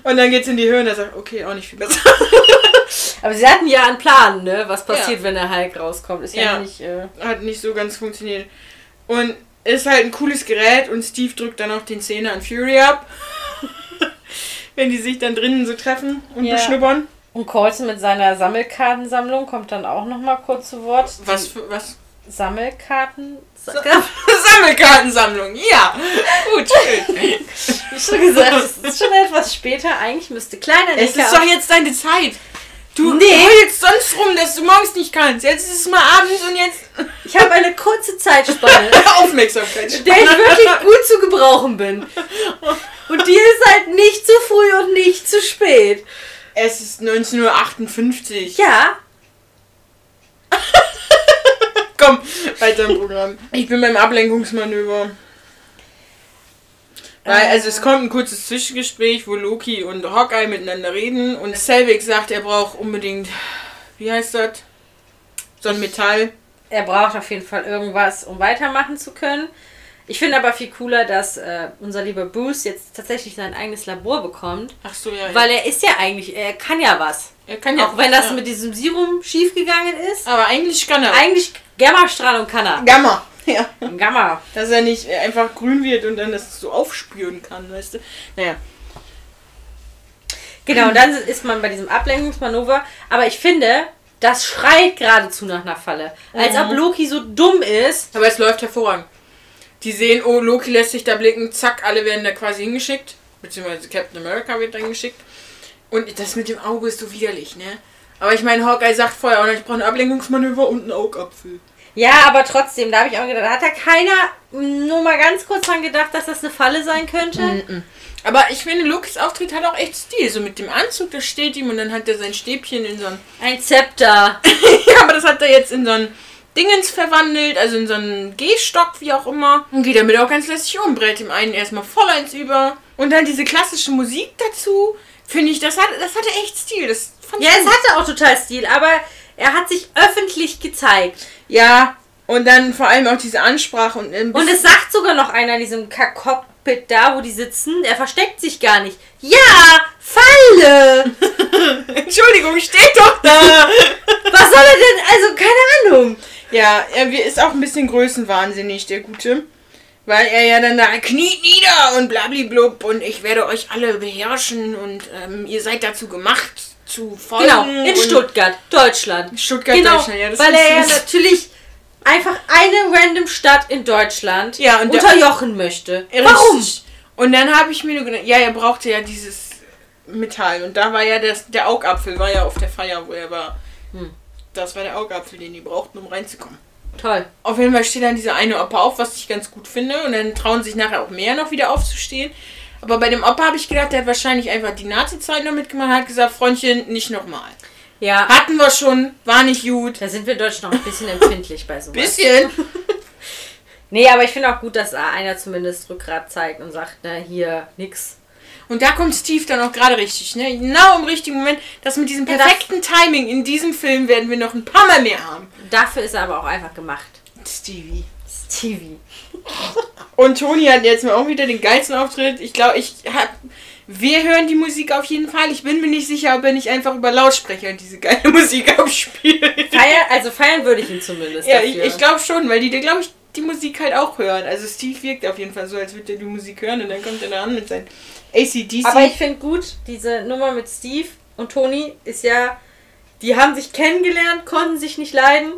Und dann geht's in die Höhe und er sagt, okay, auch nicht viel besser. Aber sie hatten ja einen Plan, ne? Was passiert, Ja. wenn der Hulk rauskommt. Ist ja, Ja. nicht. Äh, Hat nicht so ganz funktioniert. Und ist halt ein cooles Gerät und Steve drückt dann auch den Zehner an Fury ab. Wenn die sich dann drinnen so treffen und Ja. beschnuppern. und Colson mit seiner Sammelkartensammlung kommt dann auch nochmal kurz zu Wort. Was für was? Sammelkarten? Sa Sammelkartensammlung, ja. Gut, schön. Wie schon gesagt, es ist schon etwas später. Eigentlich müsste kleiner Es ist doch jetzt deine Zeit. Du Nee. heulst sonst rum, dass du morgens nicht kannst. Jetzt ist es mal abends und jetzt Ich habe eine kurze Zeitspanne, Aufmerksamkeit. der ich wirklich gut zu gebrauchen bin. Und die ist halt nicht zu früh und nicht zu spät. Es ist 1958. Ja, Komm, weiter im Programm. Ich bin beim Ablenkungsmanöver. Weil, also es kommt ein kurzes Zwischengespräch, wo Loki und Hawkeye miteinander reden und Selvig sagt, er braucht unbedingt, wie heißt das? So ein Metall. er braucht auf jeden Fall irgendwas, um weitermachen zu können. Ich finde aber viel cooler, dass äh, unser lieber Bruce jetzt tatsächlich sein eigenes Labor bekommt. Ach so, ja. Weil er ist ja eigentlich, er kann ja was. er kann ja. Auch wenn das ja. mit diesem Serum schiefgegangen ist. Aber eigentlich kann er. Eigentlich Gammastrahlung kann er. Gamma. Ja. Gamma. Dass er nicht einfach grün wird und dann das so aufspüren kann, weißt du? Naja. Genau, und dann ist man bei diesem Ablenkungsmanöver. Aber ich finde, das schreit geradezu nach einer Falle. Als ob Loki so dumm ist. Aber es läuft hervorragend. Die sehen, oh, Loki lässt sich da blicken, zack, alle werden da quasi hingeschickt. Beziehungsweise Captain America wird dann geschickt. Und das mit dem Auge ist so widerlich, ne? Aber ich meine, Hawkeye sagt vorher auch noch, ich brauche ein Ablenkungsmanöver und einen Augapfel. Ja, aber trotzdem, da habe ich auch gedacht, hat da keiner nur mal ganz kurz dran gedacht, dass das eine Falle sein könnte? Aber ich finde, Lokis Auftritt hat auch echt Stil. So mit dem Anzug, das steht ihm und dann hat er sein Stäbchen in so ein. Ein Zepter. ja, aber das hat er jetzt in so ein Dingens verwandelt, also in so einen Gehstock, wie auch immer. Und geht damit auch ganz lässig um. Brät ihm einen erstmal voll eins über. Und dann diese klassische Musik dazu. Finde ich, das, hat, das hatte echt Stil. Das fand Ja, ich es hatte auch total Stil, aber er hat sich öffentlich gezeigt. Ja, und dann vor allem auch diese Ansprache und Und es sagt sogar noch einer in diesem Cockpit da, wo die sitzen, er versteckt sich gar nicht. Ja, Falle! Entschuldigung, steht doch da! Was soll er denn? Also, keine Ahnung. ja, er ist auch ein bisschen größenwahnsinnig, der Gute. Weil er ja dann da kniet nieder und blablablub und ich werde euch alle beherrschen und ähm, ihr seid dazu gemacht zu folgen. Genau, in Stuttgart, Deutschland. Stuttgart, Genau, Deutschland, ja, das weil er ja natürlich einfach eine random Stadt in Deutschland Ja, und unterjochen möchte. Richtig. Warum? Und dann habe ich mir nur gedacht, ja, er brauchte ja dieses Metall. Und da war ja das, der Augapfel, war ja auf der Feier, wo er war. Hm. Das war der Augapfel, den die brauchten, um reinzukommen. Toll. Auf jeden Fall steht dann dieser eine Opa auf, was ich ganz gut finde. Und dann trauen sich nachher auch mehr noch wieder aufzustehen. Aber bei dem Opa habe ich gedacht, der hat wahrscheinlich einfach die Nazi-Zeit noch mitgemacht und hat gesagt, Freundchen, nicht nochmal. Ja, Hatten wir schon, war nicht gut. da sind wir Deutschen noch ein bisschen empfindlich bei sowas. Bisschen. Nee, aber ich finde auch gut, dass da einer zumindest Rückgrat zeigt und sagt, na hier, nix. Und da kommt Steve dann auch gerade richtig, ne? Genau im richtigen Moment. Das mit diesem Ja, perfekten Timing in diesem Film werden wir noch ein paar Mal mehr haben. Dafür ist er aber auch einfach gemacht. Stevie. Stevie. Und Toni hat jetzt mal auch wieder den geilsten Auftritt. Ich glaube, ich hab. Wir hören die Musik auf jeden Fall. Ich bin mir nicht sicher, ob er nicht einfach über Lautsprecher diese geile Musik abspielt. Feier, also feiern würde ich ihn zumindest. Ja, ich, dafür. ich glaube schon, weil die, glaube ich, die Musik halt auch hören. Also Steve wirkt auf jeden Fall so, als würde er die Musik hören und dann kommt er da an mit seinen ACDC. Aber ich finde gut, diese Nummer mit Steve und Toni ist ja. Die haben sich kennengelernt, konnten sich nicht leiden.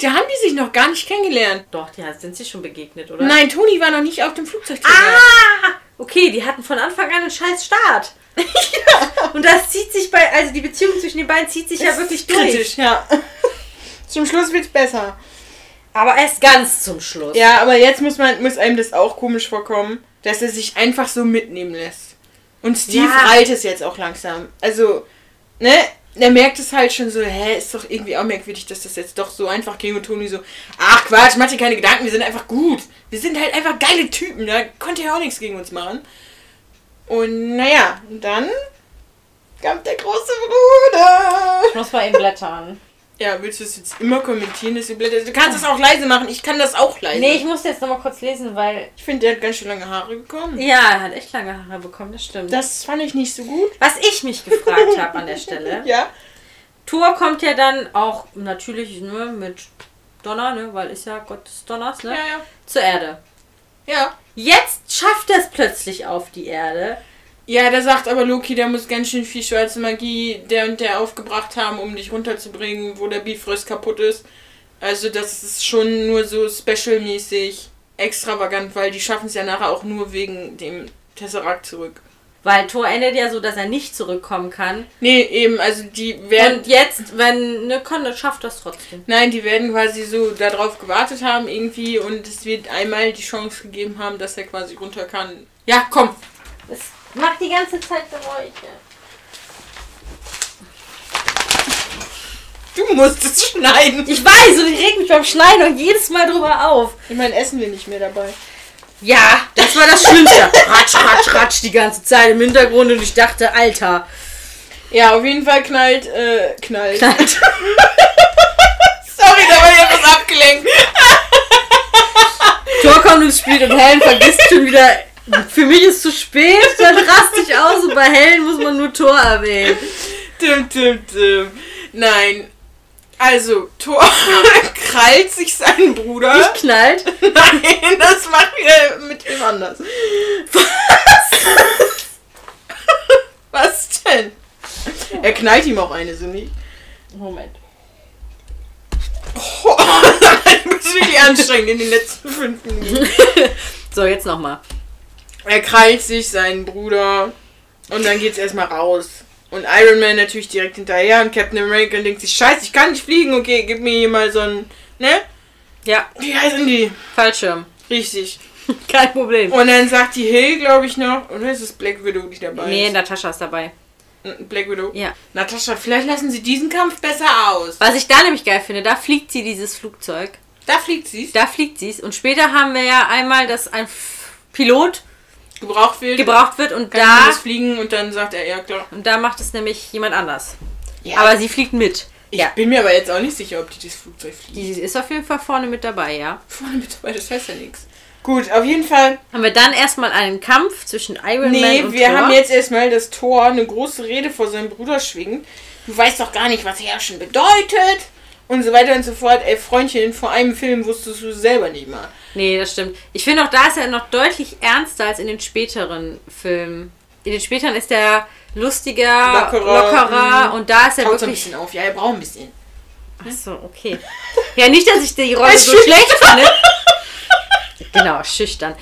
da haben die sich noch gar nicht kennengelernt. Doch, die sind sich schon begegnet, oder? Nein, Toni war noch nicht auf dem Flugzeug. Ah! Okay, die hatten von Anfang an einen scheiß Start. Und das zieht sich bei, also die Beziehung zwischen den beiden zieht sich ja wirklich durch. kritisch, ja. Zum Schluss wird's besser. Aber erst ganz zum Schluss. Ja, aber jetzt muss man muss einem das auch komisch vorkommen, dass er sich einfach so mitnehmen lässt. Und Steve Ja. reilt es jetzt auch langsam. Also, ne? Er merkt es halt schon so, hä, ist doch irgendwie auch merkwürdig, dass das jetzt doch so einfach ging und Toni so, ach Quatsch, mach dir keine Gedanken, wir sind einfach gut. Wir sind halt einfach geile Typen, da konnte er auch nichts gegen uns machen. Und naja, dann kommt der große Bruder. Ich muss mal eben blättern. Ja, willst du es jetzt immer kommentieren, dass du Blätter... Du kannst es auch leise machen, ich kann das auch leise. Nee, ich muss jetzt nochmal kurz lesen, weil. Ich finde, der hat ganz schön lange Haare bekommen. Ja, er hat echt lange Haare bekommen, das stimmt. Das fand ich nicht so gut. Was ich mich gefragt habe an der Stelle, Ja. Thor kommt ja dann auch natürlich ne, mit Donner, ne, weil ist ja Gott des Donners, ne? Ja, ja. Zur Erde. Ja. Jetzt schafft er es plötzlich auf die Erde. Ja, da sagt aber Loki, der muss ganz schön viel schwarze Magie der und der aufgebracht haben, um dich runterzubringen, wo der Bifrost kaputt ist. Also das ist schon nur so specialmäßig extravagant, weil die schaffen es ja nachher auch nur wegen dem Tesseract zurück. Weil Thor endet ja so, dass er nicht zurückkommen kann. Nee, eben, also die werden. Und jetzt, wenn ne Conde schafft das trotzdem. Nein, die werden quasi so darauf gewartet haben irgendwie und es wird einmal die Chance gegeben haben, dass er quasi runter kann. Ja, komm. Es macht die ganze Zeit Geräusche. Du musst es schneiden. Ich weiß, und ich reg mich beim Schneiden und jedes Mal drüber auf. Ich meine, essen wir nicht mehr dabei. Ja, das war das Schlimmste. ratsch, ratsch, ratsch die ganze Zeit im Hintergrund und ich dachte, Alter. Ja, auf jeden Fall knallt, äh, knallt. Knallt. Sorry, da war ich etwas abgelenkt. Thor kommt ins Spiel und Helen vergisst schon wieder. Für mich ist zu spät, dann raste ich aus und bei Helen muss man nur Thor erwähnen. Dim, dim, dim. Nein. Also, Thor krallt sich seinen Bruder. Nicht knallt. Nein, das macht wir mit wem anders. Was? Was denn? Er knallt ihm auch eine, so nicht. Moment. Oh, du bist wirklich anstrengend in den letzten fünf Minuten. So, jetzt nochmal. Er krallt sich seinen Bruder und dann geht's erstmal raus. Und Iron Man natürlich direkt hinterher und Captain America denkt sich, scheiße, ich kann nicht fliegen, okay, gib mir hier mal so ein, ne? Ja, Wie heißen die? Fallschirm. Richtig. Kein Problem. Und dann sagt die Hill, glaube ich, noch, oder ist es Black Widow, die dabei Nee, ist? Natascha ist dabei. Black Widow? Ja. Natascha, vielleicht lassen sie diesen Kampf besser aus. Was ich da nämlich geil finde, da fliegt sie dieses Flugzeug. Da fliegt sie, Da fliegt sie es. Und später haben wir ja einmal, dass ein Pilot gebraucht wird. gebraucht wird und Kann da, das fliegen und dann sagt er, ja klar. und da macht es nämlich jemand anders. Ja, Aber sie fliegt mit. ich bin mir aber jetzt auch nicht sicher, ob die das Flugzeug fliegt. Die ist auf jeden Fall vorne mit dabei, ja. Vorne mit dabei, das heißt ja nichts. Gut, auf jeden Fall Haben wir dann erstmal einen Kampf zwischen Iron Nee, Man und wir Thor. haben jetzt erstmal, dass Thor eine große Rede vor seinem Bruder schwingt. Du weißt doch gar nicht, was Herrschen bedeutet. Und so weiter und so fort. Ey, Freundchen, vor einem Film wusstest du selber nicht mal. Nee, das stimmt. Ich finde auch, da ist er noch deutlich ernster als in den späteren Filmen. In den späteren ist er lustiger, Lockerer, lockerer, und da ist er so ein wirklich. bisschen auf. Ja, er braucht ein bisschen. Achso, okay. Ja, nicht, dass ich die Rolle so schlecht finde. Genau, schüchtern.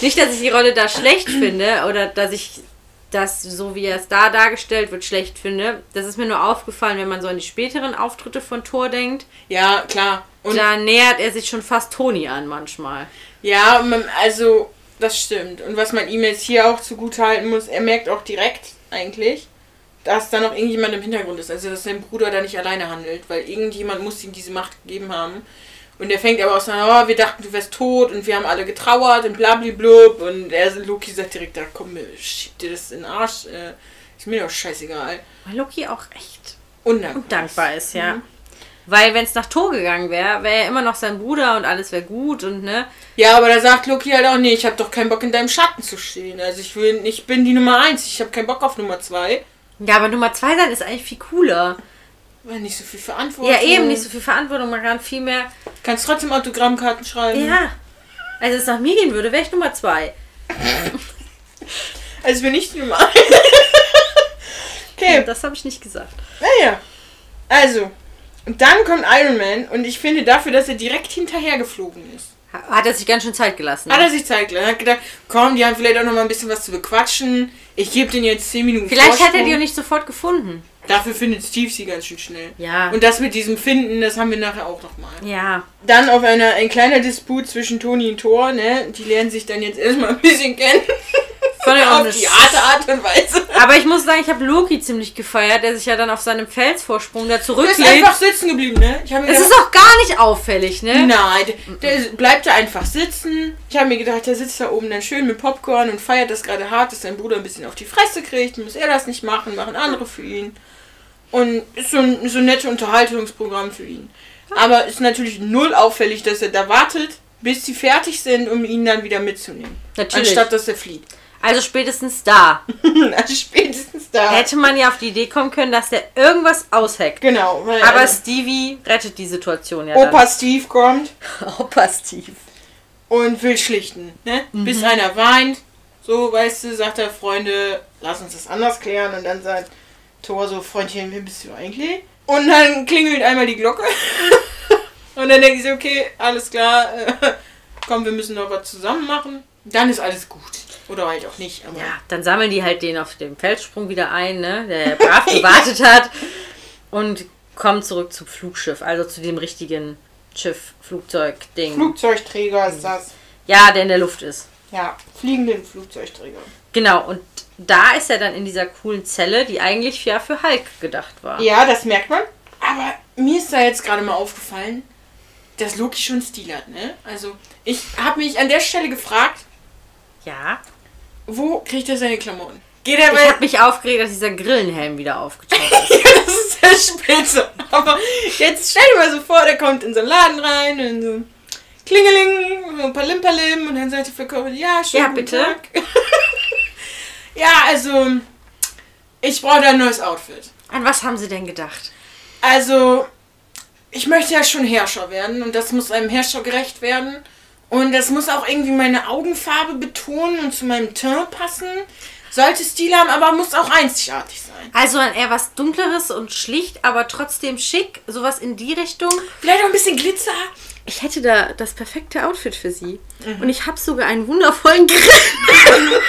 Nicht, dass ich die Rolle da schlecht finde oder dass ich das, so wie er es da dargestellt wird, schlecht finde. Das ist mir nur aufgefallen, wenn man so an die späteren Auftritte von Thor denkt. Ja, klar. Und Da nähert er sich schon fast Toni an manchmal. ja, also, das stimmt. Und was man ihm jetzt hier auch zugute halten muss, er merkt auch direkt eigentlich, dass da noch irgendjemand im Hintergrund ist. Also, dass sein Bruder da nicht alleine handelt, weil irgendjemand muss ihm diese Macht gegeben haben. Und er fängt aber auch an, oh, wir dachten, du wärst tot und wir haben alle getrauert und blablablub. Und er, Loki sagt direkt, da komm, schieb dir das in den Arsch. Äh, ist mir doch scheißegal. Weil Loki auch echt Undankbar. dankbar ist, ja. Mhm. Weil wenn es nach Thor gegangen wäre, wäre er immer noch sein Bruder und alles wäre gut und ne. Ja, aber da sagt Loki halt auch, nee, ich habe doch keinen Bock in deinem Schatten zu stehen. Also ich will, ich bin die Nummer eins, ich habe keinen Bock auf Nummer zwei. Ja, aber Nummer zwei sein ist eigentlich viel cooler. Weil nicht so viel Verantwortung. Ja, eben, nicht so viel Verantwortung, man kann viel mehr. Kannst trotzdem Autogrammkarten schreiben. Ja. Also, wenn es nach mir gehen würde, wäre ich Nummer zwei. Also bin ich Nummer eins. okay, Das habe ich nicht gesagt. naja. Also, und dann kommt Iron Man und ich finde dafür, dass er direkt hinterher geflogen ist. Ha- Hat er sich ganz schön Zeit gelassen. Hat er sich Zeit gelassen. Hat gedacht, komm, die haben vielleicht auch noch mal ein bisschen was zu bequatschen. Ich gebe denen jetzt 10 Minuten Vielleicht hat er Vorsprung. die auch nicht sofort gefunden. Dafür findet Steve sie ganz schön schnell. Ja. Und das mit diesem Finden, das haben wir nachher auch noch mal. ja. Dann auf einer, ein kleiner Disput zwischen Toni und Thor, ne? Die lernen sich dann jetzt erstmal ein bisschen kennen. Fand ich auch auf die Art, Art und Weise. Aber ich muss sagen, ich habe Loki ziemlich gefeiert, der sich ja dann auf seinem Felsvorsprung da Der ist einfach sitzen geblieben, ne? Ich habe mir Es gedacht, ist auch gar nicht auffällig, ne? nein, der, der bleibt da einfach sitzen. Ich habe mir gedacht, der sitzt da oben dann schön mit Popcorn und feiert das gerade hart, dass sein Bruder ein bisschen auf die Fresse kriegt. Muss er das nicht machen, machen andere für ihn. Und ist so ein, so ein nettes Unterhaltungsprogramm für ihn. Aber ist natürlich null auffällig, dass er da wartet, bis sie fertig sind, um ihn dann wieder mitzunehmen. Natürlich. Anstatt dass er flieht. Also spätestens da. also spätestens da. Hätte man ja auf die Idee kommen können, dass der irgendwas ausheckt. Genau. Weil, Aber Stevie rettet die Situation ja Opa Steve kommt dann. Opa Steve. und will schlichten. Ne? Bis einer weint. So, weißt du, sagt er, Freunde, lass uns das anders klären. Und dann sagt Thor so, Freundchen, wer bist du eigentlich? Und dann klingelt einmal die Glocke. und dann denke ich so, okay, alles klar. äh, komm, wir müssen noch was zusammen machen. Dann ist alles gut. Oder halt auch nicht. Ja, dann sammeln die halt den auf dem Felssprung wieder ein, ne? Der brav gewartet hat. Und kommen zurück zum Flugschiff, also zu dem richtigen Schiff, Flugzeug-Ding. Flugzeugträger ist das. ja, der in der Luft ist. Ja, fliegenden Flugzeugträger. Genau, und da ist er dann in dieser coolen Zelle, die eigentlich ja für Hulk gedacht war. Ja, das merkt man. Aber mir ist da jetzt gerade mal aufgefallen, dass Loki schon Stil hat, ne? Also, ich habe mich an der Stelle gefragt, Ja. wo kriegt er seine Klamotten? Geht er Ich habe mich aufgeregt, dass dieser Grillenhelm wieder aufgetaucht ist. das ist sehr spitze. Aber jetzt stell dir mal so vor, der kommt in so einen Laden rein und so. Klingeling, Palim Palim und dann sagt der Verkäufer, ja, schön. Ja, bitte. Ja, also, ich brauche da ein neues Outfit. An was haben sie denn gedacht? Also, ich möchte ja schon Herrscher werden und das muss einem Herrscher gerecht werden. Und das muss auch irgendwie meine Augenfarbe betonen und zu meinem Teint passen. Sollte Stil haben, aber muss auch einzigartig sein. Also an eher was Dunkleres und schlicht, aber trotzdem schick, sowas in die Richtung. Vielleicht auch ein bisschen Glitzer. Ich hätte da das perfekte Outfit für sie. Und ich habe sogar einen wundervollen Grill.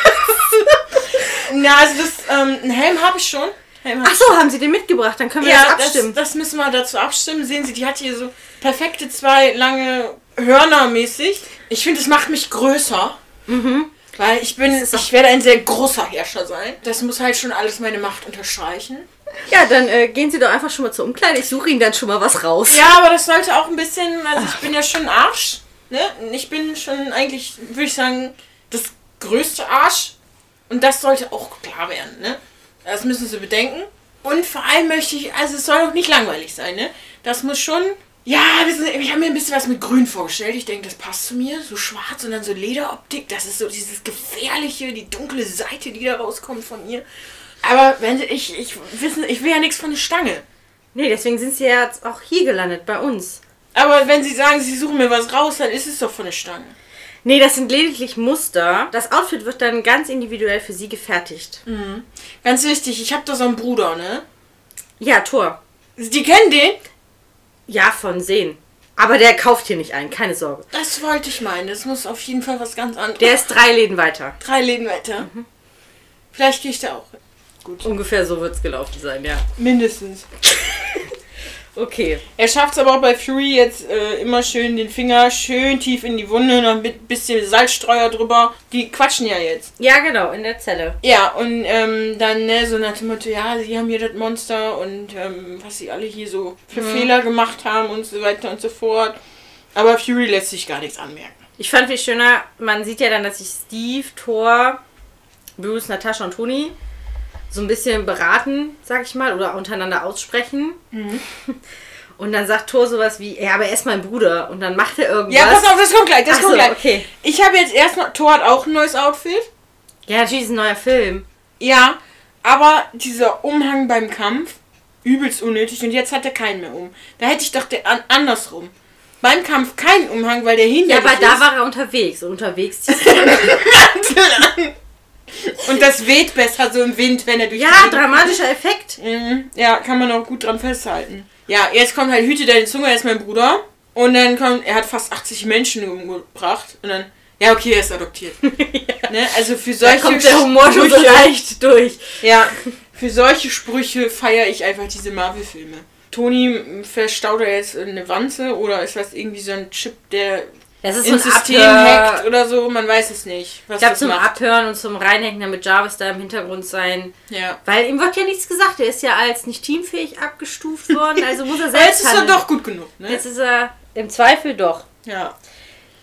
Na, also das, ähm, einen Helm habe ich schon. Helm hab Ach so, haben sie den mitgebracht? Dann können wir Ja, das das, abstimmen. das müssen wir dazu abstimmen. Sehen Sie, die hat hier so perfekte zwei lange Hörner mäßig. Ich finde, es macht mich größer. Weil ich bin, ich werde ein sehr großer Herrscher sein. Das muss halt schon alles meine Macht unterstreichen. Ja, dann äh, gehen Sie doch einfach schon mal zur Umkleide. Ich suche Ihnen dann schon mal was raus. Ja, aber das sollte auch ein bisschen, also ich bin ja schon Arsch. Ne? Ich bin schon eigentlich, würde ich sagen, das größte Arsch. Und das sollte auch klar werden, ne? Das müssen Sie bedenken. Und vor allem möchte ich, also es soll auch nicht langweilig sein, ne? Das muss schon. Ja, wissen Sie, ich habe mir ein bisschen was mit Grün vorgestellt. Ich denke, das passt zu mir. So schwarz und dann so Lederoptik. Das ist so dieses gefährliche, die dunkle Seite, die da rauskommt von mir. Aber wenn Sie, ich, ich wissen, ich will ja nichts von der Stange. Nee, deswegen sind Sie ja jetzt auch hier gelandet, bei uns. Aber wenn Sie sagen, Sie suchen mir was raus, dann ist es doch von der Stange. Nee, das sind lediglich Muster. Das Outfit wird dann ganz individuell für Sie gefertigt. Ganz wichtig, ich habe da so einen Bruder, ne? Ja, Tor. Die kennen den? Ja, von sehen. Aber der kauft hier nicht ein, keine Sorge. Das wollte ich meinen. Das muss auf jeden Fall was ganz anderes. Der ist drei Läden weiter. drei Läden weiter. Vielleicht gehe ich da auch. hin. Gut. Ungefähr so wird es gelaufen sein, ja. Mindestens. Okay. Er schafft es aber auch bei Fury jetzt äh, immer schön den Finger schön tief in die Wunde, noch ein bi- bisschen Salzstreuer drüber. Die quatschen ja jetzt. Ja, genau, in der Zelle. Ja, und ähm, dann ne, so nach dem Motto, ja, sie haben hier das Monster und ähm, was sie alle hier so für Fehler gemacht haben und so weiter und so fort. Aber Fury lässt sich gar nichts anmerken. Ich fand viel schöner, man sieht ja dann, dass sich Steve, Thor, Bruce, Natascha und Toni so ein bisschen beraten, sag ich mal, oder untereinander aussprechen. Und dann sagt Thor sowas wie, ja, aber er ist mein Bruder. Und dann macht er irgendwas. Ja, pass auf, das kommt gleich, das Ach kommt so, gleich. okay. Ich habe jetzt erstmal, Thor hat auch ein neues Outfit. Ja, natürlich ist ein neuer Film. Ja, aber dieser Umhang beim Kampf, übelst unnötig und jetzt hat er keinen mehr um. Da hätte ich doch der, an, andersrum. Beim Kampf keinen Umhang, weil der Ja, hinderlich aber da ist. war er unterwegs. Und unterwegs Und das weht besser so im Wind, wenn er durch Ja, dramatischer Effekt. Mhm. Ja, kann man auch gut dran festhalten. Ja, jetzt kommt halt Hüte deine Zunge, er ist mein Bruder. Und dann kommt, er hat fast 80 Menschen umgebracht. Und dann, ja, okay, er ist adoptiert. ne? Also für Da solche kommt der Humor schon so Sprüche- leicht durch. Ja, für solche Sprüche feiere ich einfach diese Marvel-Filme. Toni verstaut er jetzt eine Wanze oder ist das irgendwie so ein Chip, der Das ist so ein ins System hackt oder so? Man weiß es nicht. Was Ich glaube zum macht. Abhören und zum Reinhacken, damit Jarvis da im Hintergrund sein. Ja. Weil ihm wird ja nichts gesagt. Er ist ja als nicht teamfähig abgestuft worden. Also muss er selbst jetzt ist er doch gut genug, ne? Jetzt ist er im Zweifel doch. Ja.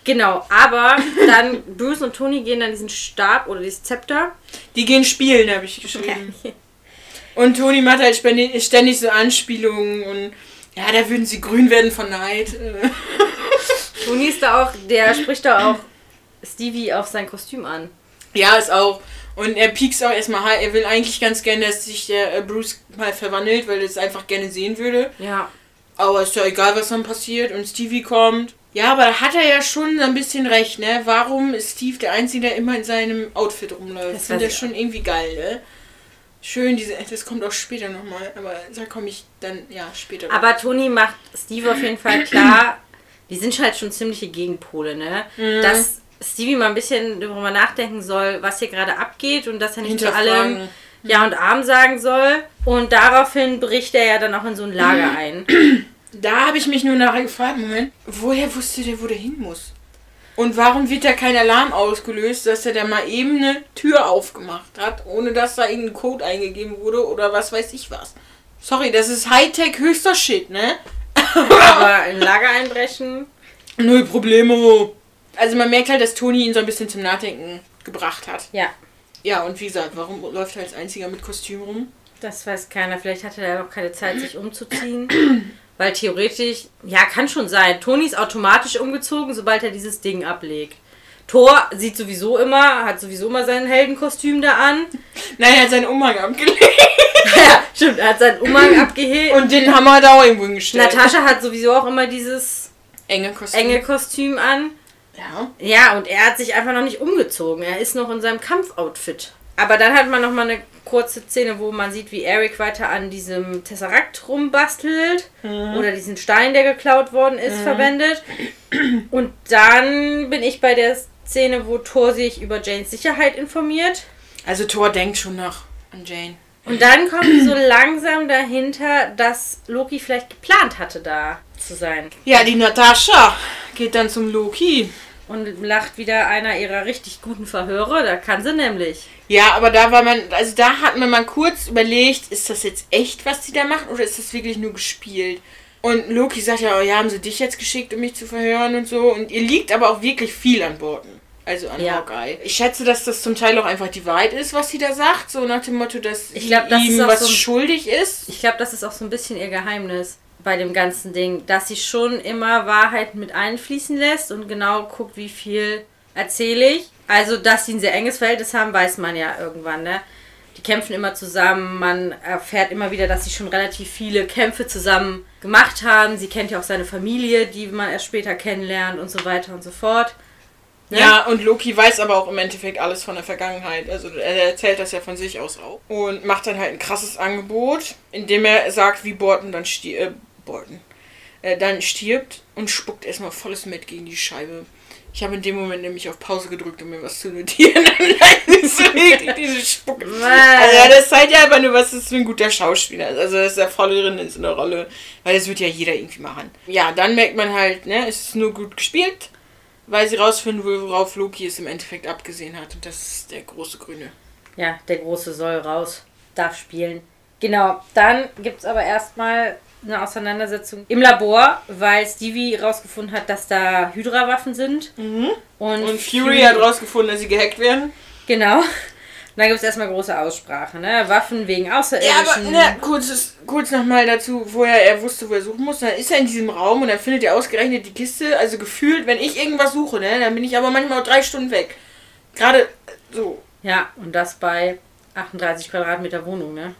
Genau, aber dann Bruce und Tony gehen dann diesen Stab oder dieses Zepter. Die gehen spielen, habe ich geschrieben. Und Toni macht halt ständig so Anspielungen und ja, da würden sie grün werden von Neid. Tony ist da auch, der spricht da auch Stevie auf sein Kostüm an. Ja, ist auch. Und er piekst auch erstmal, er will eigentlich ganz gerne, dass sich der äh, Bruce mal verwandelt, weil er es einfach gerne sehen würde. Ja. Aber ist ja egal, was dann passiert. Und Stevie kommt. Ja, aber da hat er ja schon ein bisschen recht, ne? Warum ist Steve der Einzige, der immer in seinem Outfit rumläuft? Das finde ich schon irgendwie geil, ne? Schön, diese, das kommt auch später nochmal, aber da komme ich dann, ja, später. Aber Toni macht Steve auf jeden Fall klar, die sind halt schon ziemliche Gegenpole, ne? Mhm. Dass Stevie mal ein bisschen darüber nachdenken soll, was hier gerade abgeht und dass er nicht zu allem Ja und Arm sagen soll. Und daraufhin bricht er ja dann auch in so ein Lager ein. Da habe ich mich nur nachher gefragt, Moment, woher wusste der, wo der hin muss? Und warum wird da kein Alarm ausgelöst, dass er da mal eben eine Tür aufgemacht hat, ohne dass da irgendein Code eingegeben wurde oder was weiß ich was? Sorry, das ist Hightech höchster Shit, ne? Aber ein Lager einbrechen? Null Probleme. Also man merkt halt, dass Toni ihn so ein bisschen zum Nachdenken gebracht hat. Ja. Ja, und wie gesagt, warum läuft er als einziger mit Kostüm rum? Das weiß keiner. Vielleicht hatte er auch keine Zeit, sich umzuziehen. Weil theoretisch, ja, kann schon sein. Toni ist automatisch umgezogen, sobald er dieses Ding ablegt. Thor sieht sowieso immer, hat sowieso immer sein Heldenkostüm da an. Nein, er hat seinen Umhang abgelegt. ja, stimmt, er hat seinen Umhang abgehebt. Und den haben wir da auch irgendwo hingestellt. Natascha hat sowieso auch immer dieses enge Kostüm, enge Kostüm an. Ja. Ja, und er hat sich einfach noch nicht umgezogen. Er ist noch in seinem Kampfoutfit. Aber dann hat man noch mal eine kurze Szene, wo man sieht, wie Eric weiter an diesem Tesserakt rumbastelt mhm. oder diesen Stein, der geklaut worden ist, mhm. verwendet. Und dann bin ich bei der Szene, wo Thor sich über Janes Sicherheit informiert. Also Thor denkt schon noch an Jane. Und dann kommt so langsam dahinter, dass Loki vielleicht geplant hatte, da zu sein. Ja, die Natascha geht dann zum Loki und lacht wieder einer ihrer richtig guten Verhöre. Da kann sie nämlich. Ja, aber da war man, also da hat man mal kurz überlegt, ist das jetzt echt, was sie da macht, oder ist das wirklich nur gespielt? Und Loki sagt ja, oh ja, haben sie dich jetzt geschickt, um mich zu verhören und so. Und ihr liegt aber auch wirklich viel an Borden. Also an ja. Hawkeye. Ich schätze, dass das zum Teil auch einfach die Wahrheit ist, was sie da sagt. So nach dem Motto, dass ich glaub, das ihm was so ein, schuldig ist. Ich glaube, das ist auch so ein bisschen ihr Geheimnis bei dem ganzen Ding, dass sie schon immer Wahrheit mit einfließen lässt und genau guckt, wie viel erzähle ich. Also, dass sie ein sehr enges Verhältnis haben, weiß man ja irgendwann, ne? Die kämpfen immer zusammen, man erfährt immer wieder, dass sie schon relativ viele Kämpfe zusammen gemacht haben. Sie kennt ja auch seine Familie, die man erst später kennenlernt und so weiter und so fort. Ne? Ja, und Loki weiß aber auch im Endeffekt alles von der Vergangenheit. Also er erzählt das ja von sich aus auch. Und macht dann halt ein krasses Angebot, indem er sagt, wie Borten dann stirbt. Äh, Bolton, äh, dann stirbt und spuckt erstmal volles Met gegen die Scheibe. Ich habe in dem Moment nämlich auf Pause gedrückt, um mir was zu notieren. So eklig, diese Spucke. Also, das zeigt ja einfach nur, was das für ein guter Schauspieler ist. Also, dass er voll drin ist in der Rolle. Weil das wird ja jeder irgendwie machen. Ja, dann merkt man halt, ne, es ist nur gut gespielt, weil sie rausfinden, worauf Loki es im Endeffekt abgesehen hat. Und das ist der große Grüne. Ja, der Große soll raus, darf spielen. Genau, dann gibt es aber erstmal eine Auseinandersetzung im Labor, weil Stevie herausgefunden hat, dass da Hydra-Waffen sind. Mhm. Und, und, Fury, hat herausgefunden, dass sie gehackt werden. Genau. Dann gibt es erstmal große Aussprache, ne? Waffen wegen Außerirdischen. Ja, aber ne, kurz, kurz nochmal dazu, woher er wusste, wo er suchen muss. Dann ist er in diesem Raum und dann findet er ausgerechnet die Kiste. Also gefühlt, wenn ich irgendwas suche, ne, dann bin ich aber manchmal auch drei Stunden weg. Gerade so. Ja, und das bei 38 Quadratmeter Wohnung, ne?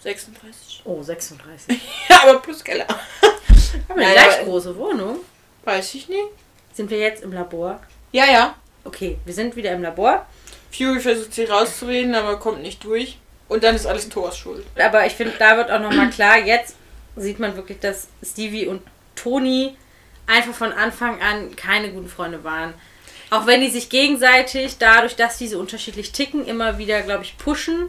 36. Oh, 36. ja, aber plus Keller. Haben wir eine gleich große Wohnung? Weiß ich nicht. Sind wir jetzt im Labor? Ja, ja. Okay, wir sind wieder im Labor. Fury versucht sie rauszureden, aber kommt nicht durch. Und dann ist alles Thors Schuld. Aber ich finde, da wird auch nochmal klar, jetzt sieht man wirklich, dass Stevie und Toni einfach von Anfang an keine guten Freunde waren. Auch wenn die sich gegenseitig, dadurch, dass diese unterschiedlich ticken, immer wieder, glaube ich, pushen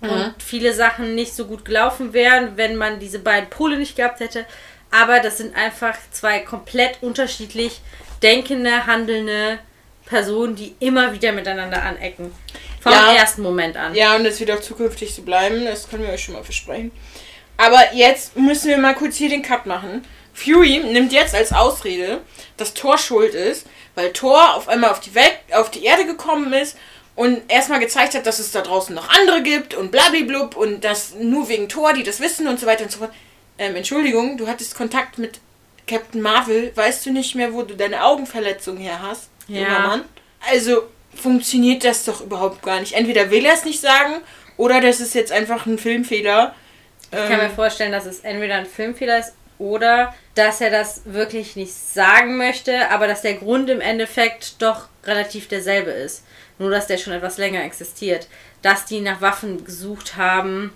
und mhm. viele Sachen nicht so gut gelaufen wären, wenn man diese beiden Pole nicht gehabt hätte. Aber das sind einfach zwei komplett unterschiedlich denkende, handelnde Personen, die immer wieder miteinander anecken. Vom ja. ersten Moment an. Ja, und das wird auch zukünftig so bleiben. Das können wir euch schon mal versprechen. Aber jetzt müssen wir mal kurz hier den Cut machen. Fury nimmt jetzt als Ausrede, dass Thor schuld ist, weil Thor auf einmal auf die, Welt, auf die Erde gekommen ist und erstmal gezeigt hat, dass es da draußen noch andere gibt und blablablub und das nur wegen Thor, die das wissen und so weiter und so fort. Ähm, Entschuldigung, du hattest Kontakt mit Captain Marvel, weißt du nicht mehr, wo du deine Augenverletzung her hast? Ja. Mann? Also, funktioniert das doch überhaupt gar nicht. Entweder will er es nicht sagen oder das ist jetzt einfach ein Filmfehler. Ich kann mir vorstellen, dass es entweder ein Filmfehler ist oder dass er das wirklich nicht sagen möchte, aber dass der Grund im Endeffekt doch relativ derselbe ist. Nur, dass der schon etwas länger existiert. Dass die nach Waffen gesucht haben.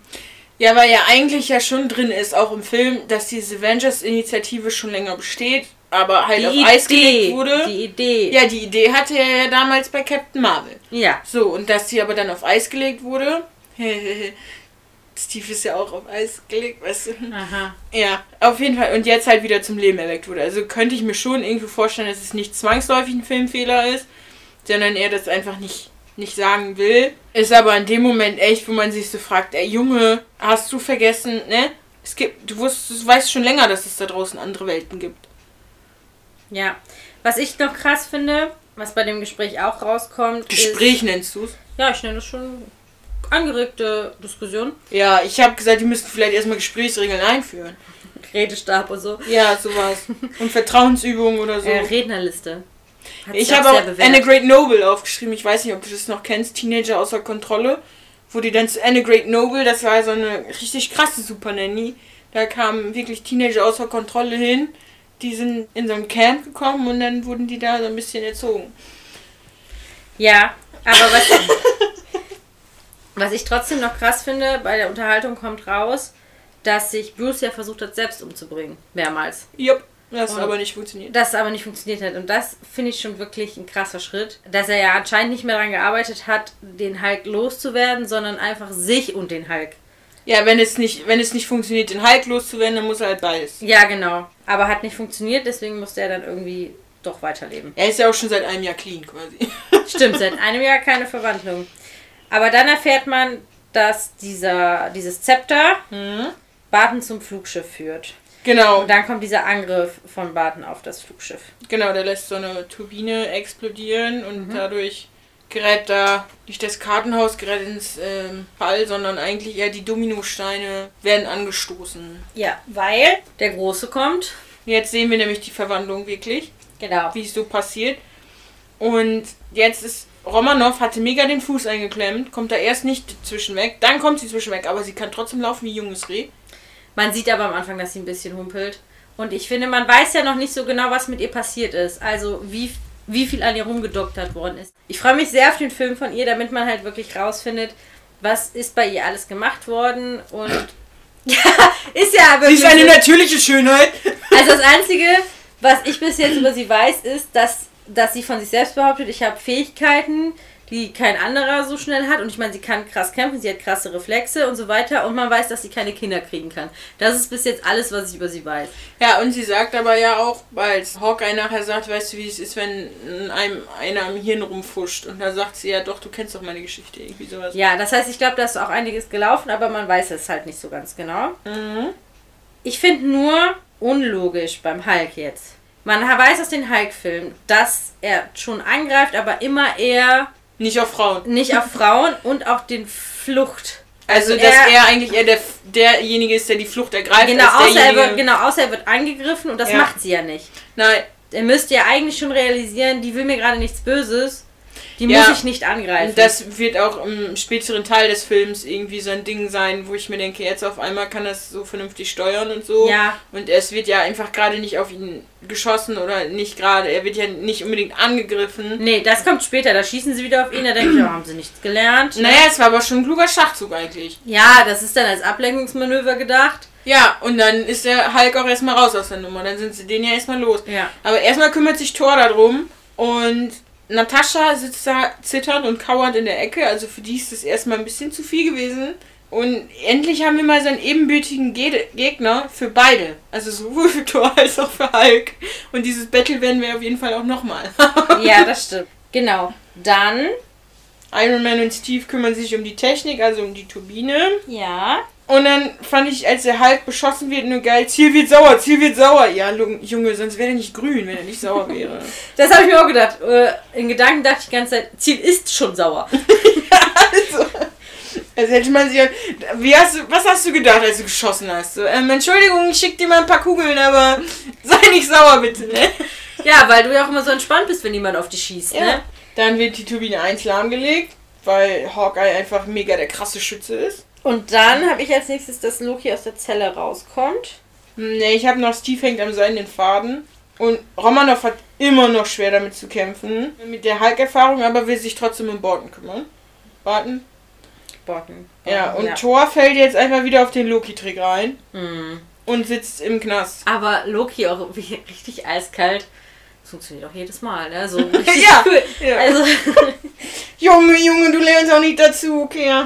Ja, weil ja eigentlich ja schon drin ist, auch im Film, dass diese Avengers-Initiative schon länger besteht, aber halt Die auf Eis Idee, gelegt wurde. die Idee. Ja, die Idee hatte er ja damals bei Captain Marvel. Ja. So, und dass sie aber dann auf Eis gelegt wurde. Steve ist ja auch auf Eis gelegt, weißt du. Aha. Ja, auf jeden Fall. Und jetzt halt wieder zum Leben erweckt wurde. Also könnte ich mir schon irgendwie vorstellen, dass es nicht zwangsläufig ein Filmfehler ist, sondern er das einfach nicht, nicht sagen will. Ist aber in dem Moment echt, wo man sich so fragt, ey Junge, hast du vergessen, ne? Es gibt, du wusstest, du weißt schon länger, dass es da draußen andere Welten gibt. Ja. Was ich noch krass finde, was bei dem Gespräch auch rauskommt, Gespräch ist. nennst du's? Ja, ich nenne das schon angeregte Diskussion. Ja, ich habe gesagt, die müssten vielleicht erstmal Gesprächsregeln einführen. Redestab und so. Ja, sowas. Und Vertrauensübungen oder so. Äh, Rednerliste. Hat Ich habe auch. Anne Great Noble aufgeschrieben. Ich weiß nicht, ob du das noch kennst. Teenager außer Kontrolle. Wo die dann zu Anne Great Noble, das war so eine richtig krasse Super Nanny. Da kamen wirklich Teenager außer Kontrolle hin. Die sind in so ein Camp gekommen und dann wurden die da so ein bisschen erzogen. Ja, aber was, was ich trotzdem noch krass finde, bei der Unterhaltung kommt raus, dass sich Bruce ja versucht hat, selbst umzubringen. Mehrmals. Jupp, das Und- aber nicht funktioniert. Das aber nicht funktioniert hat. Und das finde ich schon wirklich ein krasser Schritt. Dass er ja anscheinend nicht mehr daran gearbeitet hat, den Hulk loszuwerden, sondern einfach sich und den Hulk. Ja, wenn es nicht, wenn es nicht funktioniert, den Hulk loszuwerden, dann muss er halt beides. Ja, genau. Aber hat nicht funktioniert, deswegen musste er dann irgendwie doch weiterleben. Er ist ja auch schon seit einem Jahr clean quasi. Stimmt, seit einem Jahr keine Verwandlung. Aber dann erfährt man, dass dieser, dieses Zepter Mhm. Barton zum Flugschiff führt. Genau. Und dann kommt dieser Angriff von Barton auf das Flugschiff. Genau, der lässt so eine Turbine explodieren und dadurch gerät da nicht das Kartenhaus gerät ins ähm, Fall, sondern eigentlich eher die Dominosteine werden angestoßen. Ja, weil der Große kommt. Jetzt sehen wir nämlich die Verwandlung wirklich, Genau. wie es so passiert. Und jetzt ist Romanov hatte mega den Fuß eingeklemmt, kommt da erst nicht zwischenweg, dann kommt sie zwischenweg, aber sie kann trotzdem laufen wie junges Reh. Man sieht aber am Anfang, dass sie ein bisschen humpelt. Und ich finde, man weiß ja noch nicht so genau, was mit ihr passiert ist. Also wie, wie viel an ihr rumgedoktert worden ist. Ich freue mich sehr auf den Film von ihr, damit man halt wirklich rausfindet, was ist bei ihr alles gemacht worden. Und ja, ist ja Sie wirklich. ist eine natürliche Schönheit. Also das Einzige, was ich bis jetzt über sie weiß, ist, dass, dass sie von sich selbst behauptet, ich habe Fähigkeiten, die kein anderer so schnell hat. Und ich meine, sie kann krass kämpfen, sie hat krasse Reflexe und so weiter. Und man weiß, dass sie keine Kinder kriegen kann. Das ist bis jetzt alles, was ich über sie weiß. Ja, und sie sagt aber ja auch, weil Hawkeye nachher sagt, weißt du, wie es ist, wenn einem einer am Hirn rumfuscht. Und da sagt sie ja, doch, du kennst doch meine Geschichte, irgendwie sowas. Ja, das heißt, ich glaube, da ist auch einiges gelaufen, aber man weiß es halt nicht so ganz genau. Mhm. Ich finde nur unlogisch beim Hulk jetzt. Man weiß aus den Hulk-Filmen, dass er schon angreift, aber immer eher Nicht auf Frauen. nicht auf Frauen und auch den Flucht. Also, Also dass er- er eigentlich eher der, derjenige ist, der die Flucht ergreift. Genau außer, er wird, genau, außer er wird angegriffen und das Ja. macht sie ja nicht. Nein, Er müsste ja eigentlich schon realisieren, die will mir gerade nichts Böses. Die Ja. muss ich nicht angreifen. und das wird auch im späteren Teil des Films irgendwie so ein Ding sein, wo ich mir denke, jetzt auf einmal kann das so vernünftig steuern und so. Ja. Und es wird ja einfach gerade nicht auf ihn geschossen oder nicht gerade, er wird ja nicht unbedingt angegriffen. nee, das kommt später. Da schießen sie wieder auf ihn. Da denke ich, oh, haben sie nichts gelernt. ne? Naja, es war aber schon ein kluger Schachzug eigentlich. Ja, das ist dann als Ablenkungsmanöver gedacht. Ja, und dann ist der Hulk auch erstmal raus aus der Nummer. Dann sind sie den ja erstmal los. Ja. Aber erstmal kümmert sich Thor darum und Natascha sitzt da zitternd und kauernd in der Ecke. Also für die ist das erstmal ein bisschen zu viel gewesen. Und endlich haben wir mal so einen ebenbürtigen Ge Gegner für beide. Also sowohl für Thor als auch für Hulk. Und dieses Battle werden wir auf jeden Fall auch nochmal. Ja, das stimmt. Genau. Dann. Iron Man und Steve kümmern sich um die Technik, also um die Turbine. Ja. Und dann fand ich, als der Hulk beschossen wird, nur geil, Ziel wird sauer, Ziel wird sauer. Ja, Junge, sonst wäre er nicht grün, wenn er nicht sauer wäre. Das habe ich mir auch gedacht. Äh, In Gedanken dachte ich die ganze Zeit, Ziel ist schon sauer. also, also hätte man sich. Wie hast du, was hast du gedacht, als du geschossen hast? So, ähm, Entschuldigung, ich schick dir mal ein paar Kugeln, aber sei nicht sauer, bitte, ne? Ja, weil du ja auch immer so entspannt bist, wenn jemand auf dich schießt, Ja. ne? Dann wird die Turbine 1 lahmgelegt, weil Hawkeye einfach mega der krasse Schütze ist. Und dann habe ich als nächstes, dass Loki aus der Zelle rauskommt. Ne, ich habe noch Steve hängt am seinen Faden. Und Romanov hat immer noch schwer damit zu kämpfen. Mit der Hulk-Erfahrung, aber will sich trotzdem um Borten kümmern. Barton? Borten. Ja, und Thor fällt jetzt einfach wieder auf den Loki-Trick rein Hm. und sitzt im Knast. Aber Loki auch richtig eiskalt. Das funktioniert auch jedes Mal, ne? So richtig Ja, cool. ja. Also, Junge, Junge, du lernst auch nicht dazu, okay.